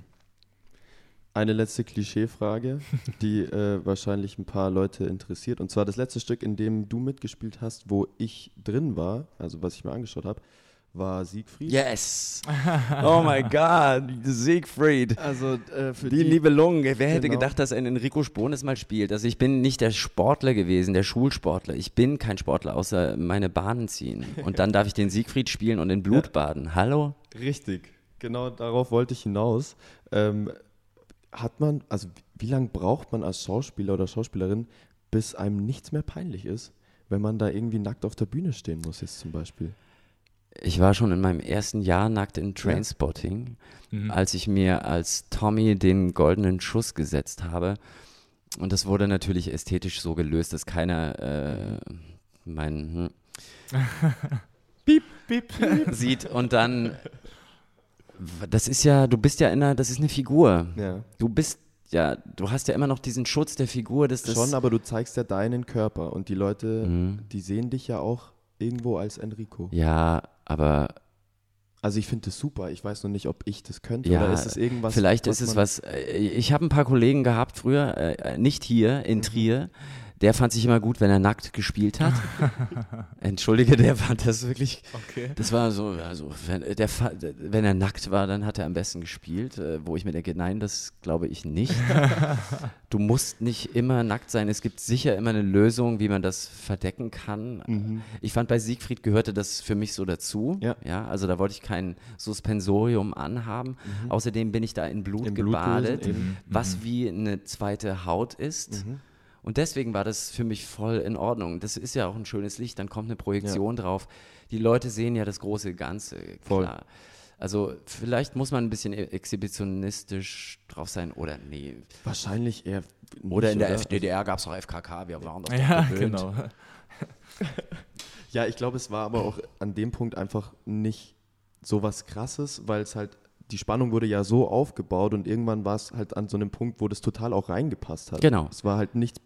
Eine letzte Klischeefrage, die äh, wahrscheinlich ein paar Leute interessiert. Und zwar das letzte Stück, in dem du mitgespielt hast, wo ich drin war, also was ich mir angeschaut habe, war Siegfried. Yes! Oh mein Gott, Siegfried. Also äh, für Die liebe Lunge. Wer hätte Genau. gedacht, dass ein Enrico Spohnes mal spielt? Also ich bin nicht der Sportler gewesen, der Schulsportler. Ich bin kein Sportler, außer meine Bahnen ziehen. Und dann darf ich den Siegfried spielen und in Blut baden. Hallo? Richtig, genau darauf wollte ich hinaus. Ähm, hat man, also wie lange braucht man als Schauspieler oder Schauspielerin, bis einem nichts mehr peinlich ist, wenn man da irgendwie nackt auf der Bühne stehen muss, jetzt zum Beispiel? Ich war schon in meinem ersten Jahr nackt in Trainspotting, Mhm. als ich mir als Tommy den goldenen Schuss gesetzt habe. Und das wurde natürlich ästhetisch so gelöst, dass keiner äh, mein hm, Piep, piep. sieht. Und dann, das ist ja, du bist ja in einer, das ist eine Figur. Ja. Du bist ja, du hast ja immer noch diesen Schutz der Figur, dass das Schon, aber du zeigst ja deinen Körper und die Leute, Mhm. die sehen dich ja auch irgendwo als Enrico. ja, aber Also ich finde das super. Ich weiß noch nicht, ob ich das könnte Ja, oder ist es irgendwas. Vielleicht ist es was. äh, Ich habe ein paar Kollegen gehabt früher, äh, nicht hier in Trier. Der fand sich immer gut, wenn er nackt gespielt hat. Entschuldige, der fand das wirklich. Okay. Das war so, also wenn, der, wenn er nackt war, dann hat er am besten gespielt. Äh, wo ich mir denke, nein, das glaube ich nicht. du musst nicht immer nackt sein. Es gibt sicher immer eine Lösung, wie man das verdecken kann. Mhm. Ich fand bei Siegfried gehörte das für mich so dazu. Ja. ja also da wollte ich kein Suspensorium anhaben. Außerdem bin ich da in Blut Im Blut gebadet, gewesen, eben. was wie eine zweite Haut ist. Und deswegen war das für mich voll in Ordnung. Das ist ja auch ein schönes Licht, dann kommt eine Projektion drauf. Die Leute sehen ja das große Ganze, Voll. klar. Also vielleicht muss man ein bisschen e- exhibitionistisch drauf sein oder nee. Wahrscheinlich eher. Oder in der oder? FDDR gab es auch FKK, wir waren doch Ja, gewöhnt. genau. Ja, ich glaube, es war aber auch an dem Punkt einfach nicht so was Krasses, weil es halt, die Spannung wurde ja so aufgebaut und irgendwann war es halt an so einem Punkt, wo das total auch reingepasst hat. Genau. Es war halt nichts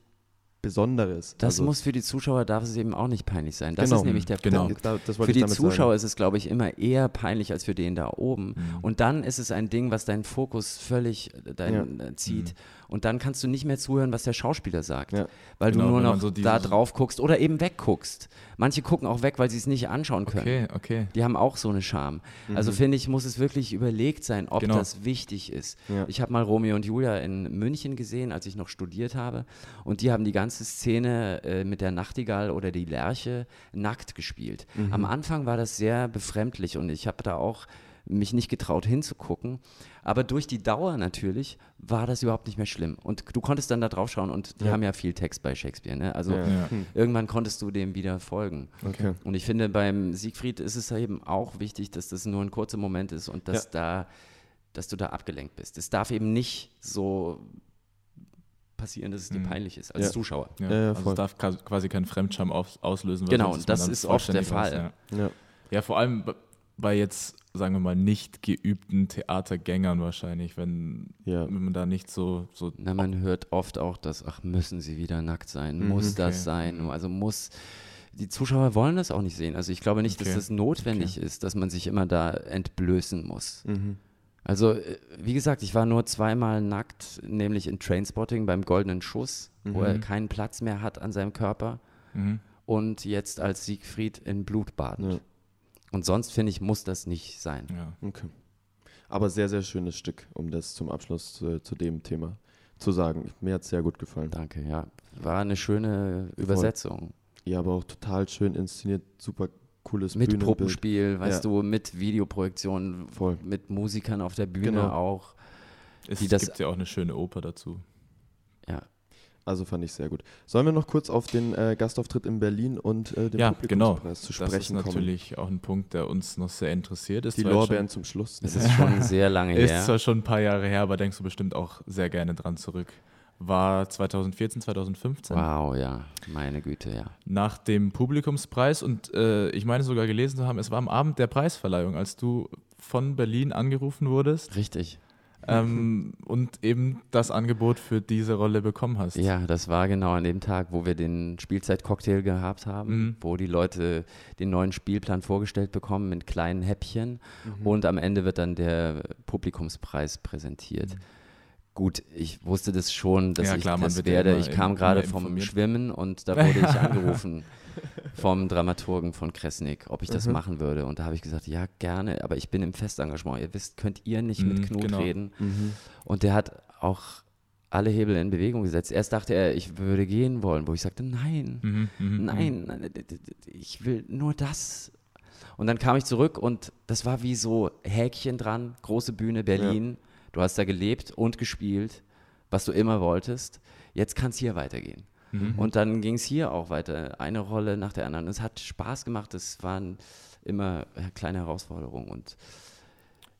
Besonderes. Das Also, muss für die Zuschauer, darf es eben auch nicht peinlich sein. Das Genau. ist nämlich der Genau. Punkt. Da, Für die Zuschauer sagen. ist es, glaube ich, immer eher peinlich als für den da oben. Mhm. Und dann ist es ein Ding, was deinen Fokus völlig äh, dein, äh, zieht. Und dann kannst du nicht mehr zuhören, was der Schauspieler sagt. Ja. Weil Genau, du nur noch so da drauf guckst oder eben wegguckst. Manche gucken auch weg, weil sie es nicht anschauen können. Okay, okay. Die haben auch so eine Scham. Also finde ich, muss es wirklich überlegt sein, ob Genau. das wichtig ist. Ja. Ich habe mal Romeo und Julia in München gesehen, als ich noch studiert habe. Und die haben die ganze Szene äh, mit der Nachtigall oder die Lerche nackt gespielt. Am Anfang war das sehr befremdlich und ich habe da auch mich nicht getraut hinzugucken. Aber durch die Dauer natürlich war das überhaupt nicht mehr schlimm. Und du konntest dann da drauf schauen und die Ja. haben ja viel Text bei Shakespeare. Ne? Also Ja. Ja. irgendwann konntest du dem wieder folgen. Okay. Und ich finde, beim Siegfried ist es eben auch wichtig, dass das nur ein kurzer Moment ist und dass, da, dass du da abgelenkt bist. Es darf eben nicht so passieren, dass es dir Mhm. peinlich ist als Ja. Zuschauer. Ja, Ja, ja, also es darf quasi keinen Fremdscham aus, auslösen. Genau, das ist oft der Fall. Ja. Ja. ja, vor allem bei jetzt, sagen wir mal, nicht geübten Theatergängern wahrscheinlich, wenn, Ja. wenn man da nicht so, so Na, man hört oft auch, dass, ach, müssen sie wieder nackt sein? Mhm, muss okay. das sein? Also muss. Die Zuschauer wollen das auch nicht sehen. Also ich glaube nicht, Okay. dass das notwendig ist, dass man sich immer da entblößen muss. Mhm. Also, äh, wie gesagt, ich war nur zweimal nackt, nämlich in Trainspotting beim Goldenen Schuss, wo er keinen Platz mehr hat an seinem Körper. Mhm. Und jetzt als Siegfried in Blutbaden. Ja. Und sonst, finde ich, muss das nicht sein. ja. Okay. Aber sehr, sehr schönes Stück, um das zum Abschluss zu, zu dem Thema zu sagen. Mir hat es sehr gut gefallen. Danke, ja. War eine schöne Übersetzung. Ja, aber auch total schön inszeniert, super cooles Mit Bühnenbild. Puppenspiel, weißt Ja. du, mit Videoprojektion, Voll. mit Musikern auf der Bühne Genau. auch. Es das- gibt ja auch eine schöne Oper dazu. Ja. Also fand ich sehr gut. Sollen wir noch kurz auf den äh, Gastauftritt in Berlin und äh, den Ja, genau. Publikumspreis zu Das sprechen ist kommen? natürlich auch ein Punkt, der uns noch sehr interessiert. Ist Die Lorbeeren zum Schluss. Es ist schon sehr lange Schon, ist her. zwar schon ein paar Jahre her, aber denkst du bestimmt auch sehr gerne dran zurück. war 2014, 2015. Wow, ja, meine Güte, ja. Nach dem Publikumspreis und äh, ich meine sogar gelesen zu haben, es war am Abend der Preisverleihung, als du von Berlin angerufen wurdest. Richtig. Ähm, und eben das Angebot für diese Rolle bekommen hast. Ja, das war genau an dem Tag, wo wir den Spielzeitcocktail gehabt haben, Mhm. wo die Leute den neuen Spielplan vorgestellt bekommen mit kleinen Häppchen und am Ende wird dann der Publikumspreis präsentiert. Gut, ich wusste das schon, dass Ja, ich klar, man das werde. Ich kam gerade vom. Schwimmen und da wurde ich angerufen vom Dramaturgen von Kresnik, ob ich das Mhm. machen würde. Und da habe ich gesagt, ja, gerne, aber ich bin im Festengagement. Ihr wisst, könnt ihr nicht mit Mhm, Knut genau. reden. Mhm. Und der hat auch alle Hebel in Bewegung gesetzt. Erst dachte er, ich würde gehen wollen, wo ich sagte, nein, Mhm, mhm, nein, nein, ich will nur das. Und dann kam ich zurück und das war wie so Häkchen dran, große Bühne, Berlin. Du hast da gelebt und gespielt, was du immer wolltest. Jetzt kann es hier weitergehen. Mhm. Und dann ging es hier auch weiter, eine Rolle nach der anderen. Es hat Spaß gemacht, es waren immer äh, kleine Herausforderungen und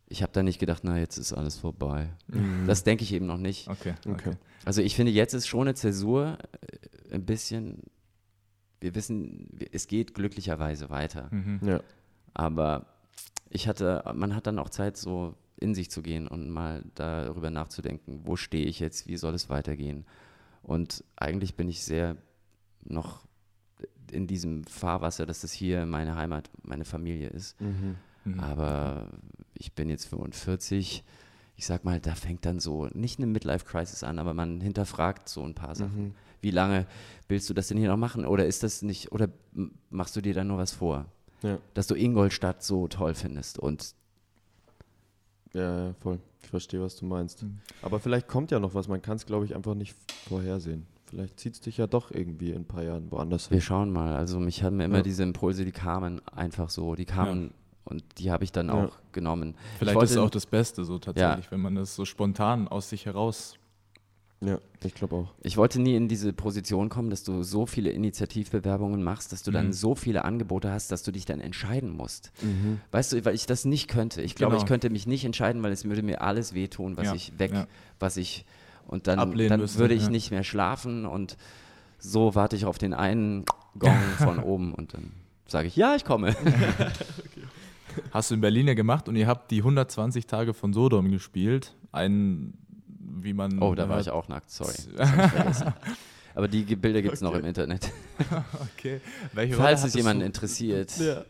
ich habe da nicht gedacht, na, jetzt ist alles vorbei. Mhm. Das denke ich eben noch nicht. Okay, okay. Also ich finde, jetzt ist schon eine Zäsur äh, ein bisschen, wir wissen, es geht glücklicherweise weiter. Mhm. Ja. Aber ich hatte, man hat dann auch Zeit, so in sich zu gehen und mal darüber nachzudenken, wo stehe ich jetzt, wie soll es weitergehen. Und eigentlich bin ich sehr noch in diesem Fahrwasser, dass das hier meine Heimat, meine Familie ist. Mhm. Mhm. Aber ich bin jetzt 45. Ich sag mal, da fängt dann so nicht eine Midlife-Crisis an, aber man hinterfragt so ein paar Sachen. Mhm. Wie lange willst du das denn hier noch machen? Oder ist das nicht, oder machst du dir da nur was vor? Ja. Dass du Ingolstadt so toll findest und Ja, ja, voll. Ich verstehe, was du meinst. Mhm. Aber vielleicht kommt ja noch was. Man kann es, glaube ich, einfach nicht vorhersehen. Vielleicht zieht es dich ja doch irgendwie in ein paar Jahren woanders wir hin. schauen mal. Also mich haben immer Ja. diese Impulse, die kamen einfach so, die kamen und die habe ich dann Ja. auch genommen. Vielleicht ich ist es auch das Beste so tatsächlich, wenn man das so spontan aus sich heraus. Ja, ich glaube auch. Ich wollte nie in diese Position kommen, dass du so viele Initiativbewerbungen machst, dass du dann Mhm. so viele Angebote hast, dass du dich dann entscheiden musst. Mhm. Weißt du, weil ich das nicht könnte. Ich glaube, Genau. ich könnte mich nicht entscheiden, weil es würde mir alles wehtun, was Ja, ich weg, ja. was ich und dann, Ablehnen dann müssen, würde ich ja. nicht mehr schlafen und so warte ich auf den einen Gong von oben und dann sage ich, ja, ich komme. Hast du in Berlin ja gemacht und ihr habt die 120 Tage von Sodom gespielt. Ein, wie man. Oh, da war hört- ich auch nackt, sorry. Aber die Bilder gibt es noch im Internet. Okay. Welche Falls es jemanden du? interessiert. Ja.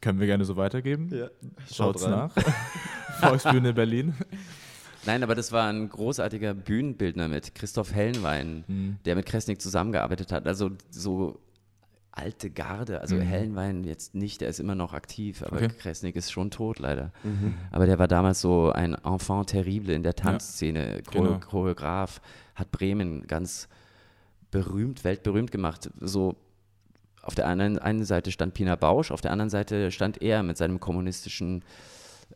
Können wir gerne so weitergeben. ja. Schaut's rein. nach. Volksbühne Berlin. Nein, aber das war ein großartiger Bühnenbildner mit Christoph Hellenwein, Mhm. der mit Kresnik zusammengearbeitet hat. Also so alte Garde. Also Mhm. Hellenwein jetzt nicht, der ist immer noch aktiv, aber Okay. Kresnik ist schon tot leider. Mhm. Aber der war damals so ein Enfant terrible in der Tanzszene, Choreo- genau. Choreograf, hat Bremen ganz berühmt, weltberühmt gemacht. So auf der einen, einen Seite stand Pina Bausch, auf der anderen Seite stand er mit seinem kommunistischen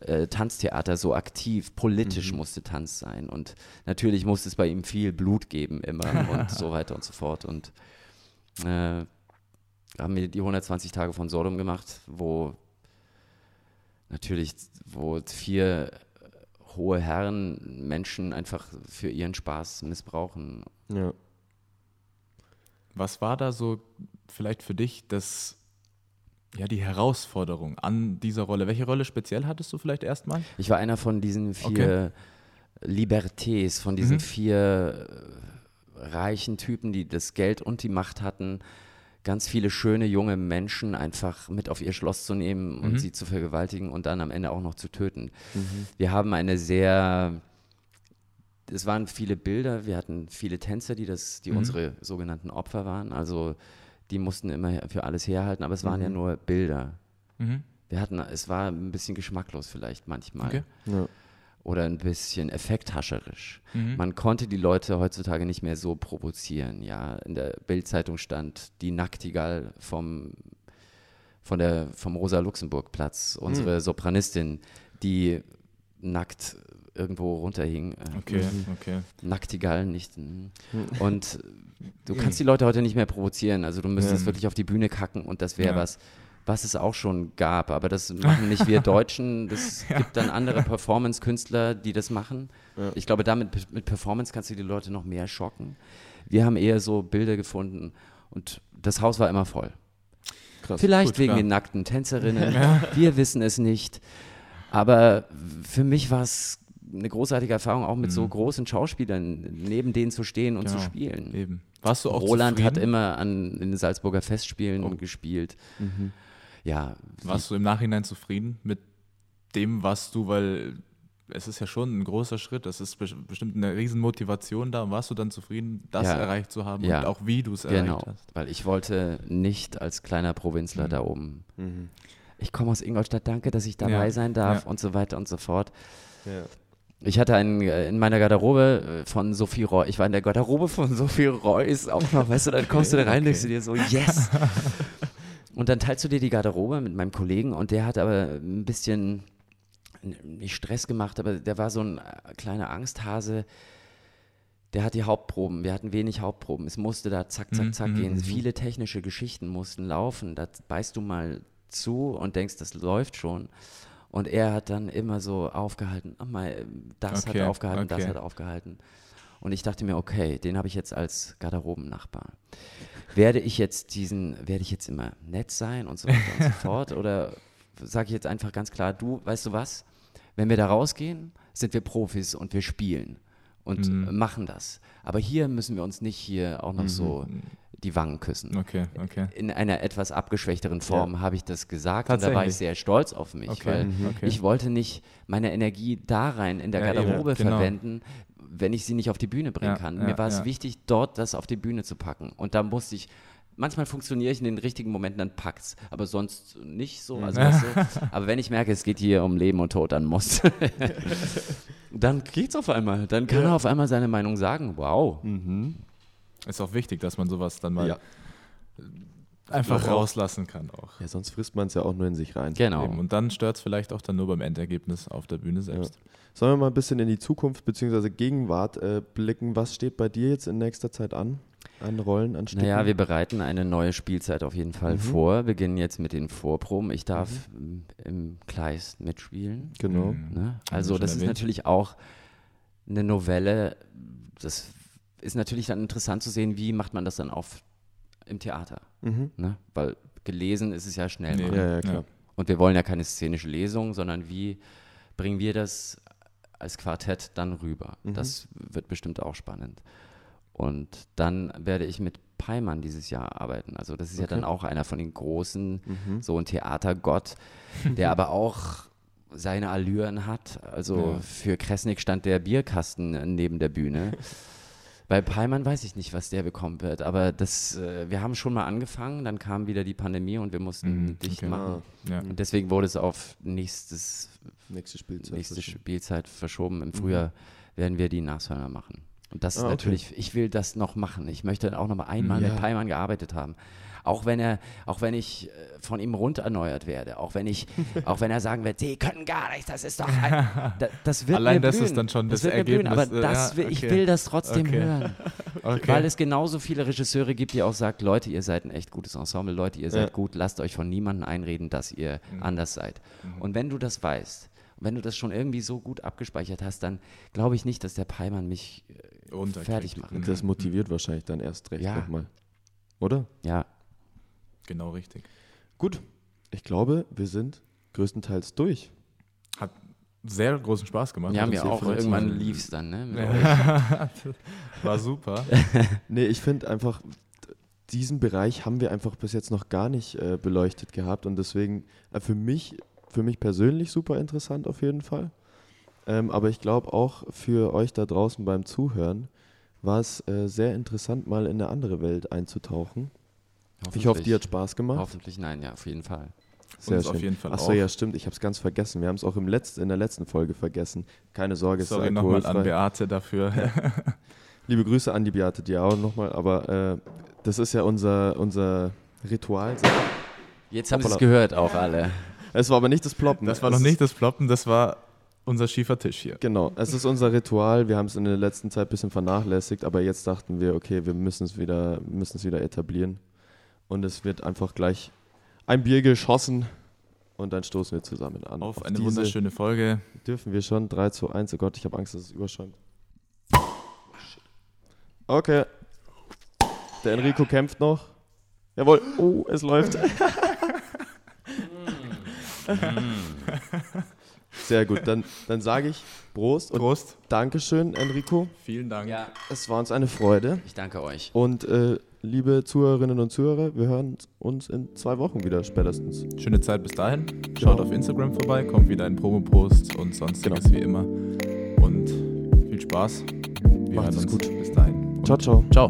äh, Tanztheater so aktiv. Politisch musste Tanz sein und natürlich musste es bei ihm viel Blut geben immer und so weiter und so fort. Und äh, haben wir die 120 Tage von Sodom gemacht, wo natürlich, wo vier hohe Herren Menschen einfach für ihren Spaß missbrauchen. Ja. Was war da so vielleicht für dich das, ja, die Herausforderung an dieser Rolle? Welche Rolle speziell hattest du vielleicht erstmal? Ich war einer von diesen vier Libertés, von diesen Mhm. vier äh, reichen Typen, die das Geld und die Macht hatten, ganz viele schöne junge Menschen einfach mit auf ihr Schloss zu nehmen und Mhm. sie zu vergewaltigen und dann am Ende auch noch zu töten. Mhm. Wir haben eine sehr, es waren viele Bilder, wir hatten viele Tänzer, die das, die Mhm. unsere sogenannten Opfer waren. Also die mussten immer für alles herhalten, aber es waren ja nur Bilder. Mhm. Wir hatten, es war ein bisschen geschmacklos vielleicht manchmal. Okay. Ja. Oder ein bisschen effekthascherisch. Mhm. Man konnte die Leute heutzutage nicht mehr so provozieren. Ja, in der Bildzeitung stand die Naktigal vom, von der, vom Rosa-Luxemburg-Platz, unsere Sopranistin, die nackt irgendwo runterhing. Äh, Okay, okay. Naktigal, nicht. mm. Und du kannst die Leute heute nicht mehr provozieren. Also du müsstest Ja. wirklich auf die Bühne kacken und das wäre Ja. was. Was es auch schon gab. Aber das machen nicht wir Deutschen. Das gibt dann andere Performance-Künstler, die das machen. Ja. Ich glaube, damit mit Performance kannst du die Leute noch mehr schocken. Wir haben eher so Bilder gefunden und das Haus war immer voll. Krass. Vielleicht Gut, wegen klar. den nackten Tänzerinnen. Wir wissen es nicht. Aber für mich war es eine großartige Erfahrung, auch mit so großen Schauspielern neben denen zu stehen und zu Genau. spielen. Eben. Warst du auch Roland hat zufrieden? immer an in den Salzburger Festspielen Oh. gespielt. Mhm. Ja, Warst du im Nachhinein zufrieden mit dem, was du, weil es ist ja schon ein großer Schritt, es ist bes- bestimmt eine riesen Motivation da. Und warst du dann zufrieden, das Ja. erreicht zu haben Ja. und auch wie du es genau. erreicht hast? Weil ich wollte nicht als kleiner Provinzler Mhm. da oben. Mhm. Ich komme aus Ingolstadt, danke, dass ich dabei Ja, sein darf ja. und so weiter und so fort. Ja. Ich hatte einen äh, in meiner Garderobe äh, von Sophie Roy. Ich war in der Garderobe von Sophie Reus auch noch, weißt du, dann kommst du da rein, denkst du dir so, yes. Und dann teilst du dir die Garderobe mit meinem Kollegen und der hat aber ein bisschen nicht Stress gemacht, aber der war so ein äh, kleiner Angsthase. Der hat die Hauptproben, wir hatten wenig Hauptproben. Es musste da zack, zack, Mhm, zack mhm, gehen. mhm. Viele technische Geschichten mussten laufen. Da beißt du mal zu und denkst, das läuft schon. Und er hat dann immer so aufgehalten, ah, mal, das Okay, hat aufgehalten, das okay. hat aufgehalten. Und ich dachte mir, okay, den habe ich jetzt als Garderobennachbar. Werde ich jetzt diesen, werde ich jetzt immer nett sein und so weiter und so fort? Oder sage ich jetzt einfach ganz klar, du, weißt du was? Wenn wir da rausgehen, sind wir Profis und wir spielen und Mhm. machen das. Aber hier müssen wir uns nicht hier auch noch Mhm. so die Wangen küssen. Okay, okay. In einer etwas abgeschwächteren Form habe ich das gesagt und da war ich sehr stolz auf mich, Okay, weil mhm, okay. ich wollte nicht meine Energie da rein in der Ja, eben, Garderobe genau. verwenden, wenn ich sie nicht auf die Bühne bringen Ja, kann. ja, Mir war es wichtig, dort das auf die Bühne zu packen. Und da musste ich, manchmal funktioniere ich in den richtigen Momenten, dann packt's, aber sonst nicht so. Also, du, aber wenn ich merke, es geht hier um Leben und Tod, dann muss. dann geht's auf einmal. Dann kann Ja. er auf einmal seine Meinung sagen. Wow. Mhm. Ist auch wichtig, dass man sowas dann mal Ja. Einfach rauslassen kann auch. ja, sonst frisst man es ja auch nur in sich rein. Genau. Eben. Und dann stört es vielleicht auch dann nur beim Endergebnis auf der Bühne selbst. Sollen wir mal ein bisschen in die Zukunft bzw. Gegenwart äh, blicken? Was steht bei dir jetzt in nächster Zeit an? An Rollen, an Stücken? Naja, wir bereiten eine neue Spielzeit auf jeden Fall Mhm. vor, beginnen jetzt mit den Vorproben. Ich darf ähm, im Kleist mitspielen. Genau. Mhm. Ne? Also das ist erwähnt. natürlich auch eine Novelle. Das ist natürlich dann interessant zu sehen, wie macht man das dann auf im Theater. Mhm. Ne? Weil gelesen ist es ja schnell Nee. Ja, ja, klar. Und wir wollen ja keine szenische Lesung, sondern wie bringen wir das als Quartett dann rüber? Mhm. Das wird bestimmt auch spannend. Und dann werde ich mit Peimann dieses Jahr arbeiten. Also das ist ja Okay. dann auch einer von den großen, Mhm. so ein Theatergott, der aber auch seine Allüren hat. Also Ja. für Kresnik stand der Bierkasten neben der Bühne. Bei Peimann weiß ich nicht, was der bekommen wird, aber das, äh, wir haben schon mal angefangen, dann kam wieder die Pandemie und wir mussten Mhm, dicht okay. machen. Ja. Und deswegen wurde es auf nächstes, Nächste Spielzeit. nächste verschoben. Spielzeit verschoben. Im Frühjahr werden wir die Nashörner machen. Und das ist Ah, okay. natürlich, ich will das noch machen. Ich möchte auch noch mal einmal Ja. mit Peimann gearbeitet haben. Auch wenn er, auch wenn ich äh, von ihm rund erneuert werde, auch wenn ich, auch wenn er sagen wird, sie können gar nichts, das ist doch ein, da, das wird Allein mir das blühen. ist dann schon das blühen, Ergebnis, aber äh, das ja, will, ich okay. will das trotzdem Okay. hören. Okay. Weil es genauso viele Regisseure gibt, die auch sagen, Leute, ihr seid ein echt gutes Ensemble, Leute, ihr seid Ja. gut, lasst euch von niemandem einreden, dass ihr Mhm. anders seid. Und wenn du das weißt, und wenn du das schon irgendwie so gut abgespeichert hast, dann glaube ich nicht, dass der Peimann mich, äh, fertig machen. Und das motiviert wahrscheinlich dann erst recht Ja. nochmal. Oder? ja, Genau richtig. Gut. Ich glaube, wir sind größtenteils durch. Hat sehr großen Spaß gemacht. ja mir auch, irgendwann lief es dann, ne? War super. Nee, ich finde einfach, diesen Bereich haben wir einfach bis jetzt noch gar nicht äh, beleuchtet gehabt und deswegen äh, für mich, für mich persönlich super interessant auf jeden Fall. Ähm, aber ich glaube auch für euch da draußen beim Zuhören war es äh, sehr interessant, mal in eine andere Welt einzutauchen. Ich hoffe, dir hat Spaß gemacht. Hoffentlich nein, ja, auf jeden Fall. Sehr Uns schön. auf jeden Fall Achso, auch. ja, stimmt. Ich habe es ganz vergessen. Wir haben es auch im Letz-, in der letzten Folge vergessen. Keine Sorge, es Sorry ist nochmal an. Beate dafür. Liebe Grüße an die Beate Diao nochmal, aber äh, das ist ja unser, unser Ritual. Jetzt haben sie es gehört auch alle. Es war aber nicht das Ploppen. Das war noch nicht das Ploppen, das war unser schiefer Tisch hier. Genau, es ist unser Ritual. Wir haben es in der letzten Zeit ein bisschen vernachlässigt, aber jetzt dachten wir, okay, wir müssen es wieder, müssen es wieder etablieren. Und es wird einfach gleich ein Bier geschossen und dann stoßen wir zusammen an. Auf, eine diese wunderschöne Folge. Dürfen wir schon 3 zu 1. Oh Gott, ich habe Angst, dass es überschäumt. Okay. Der Enrico kämpft noch. Jawohl. Oh, es läuft. Sehr gut, dann, dann sage ich Prost und Prost. Dankeschön, Enrico. Vielen Dank. Ja, Es war uns eine Freude. ich danke euch. Und äh, liebe Zuhörerinnen und Zuhörer, wir hören uns in zwei Wochen wieder spätestens. Schöne Zeit bis dahin. Schaut Genau. auf Instagram vorbei, kommt wieder ein Promo-Post und sonstiges Genau. wie immer. Und viel Spaß. Wir Macht hören es uns gut. bis dahin. Und Ciao, ciao. Ciao.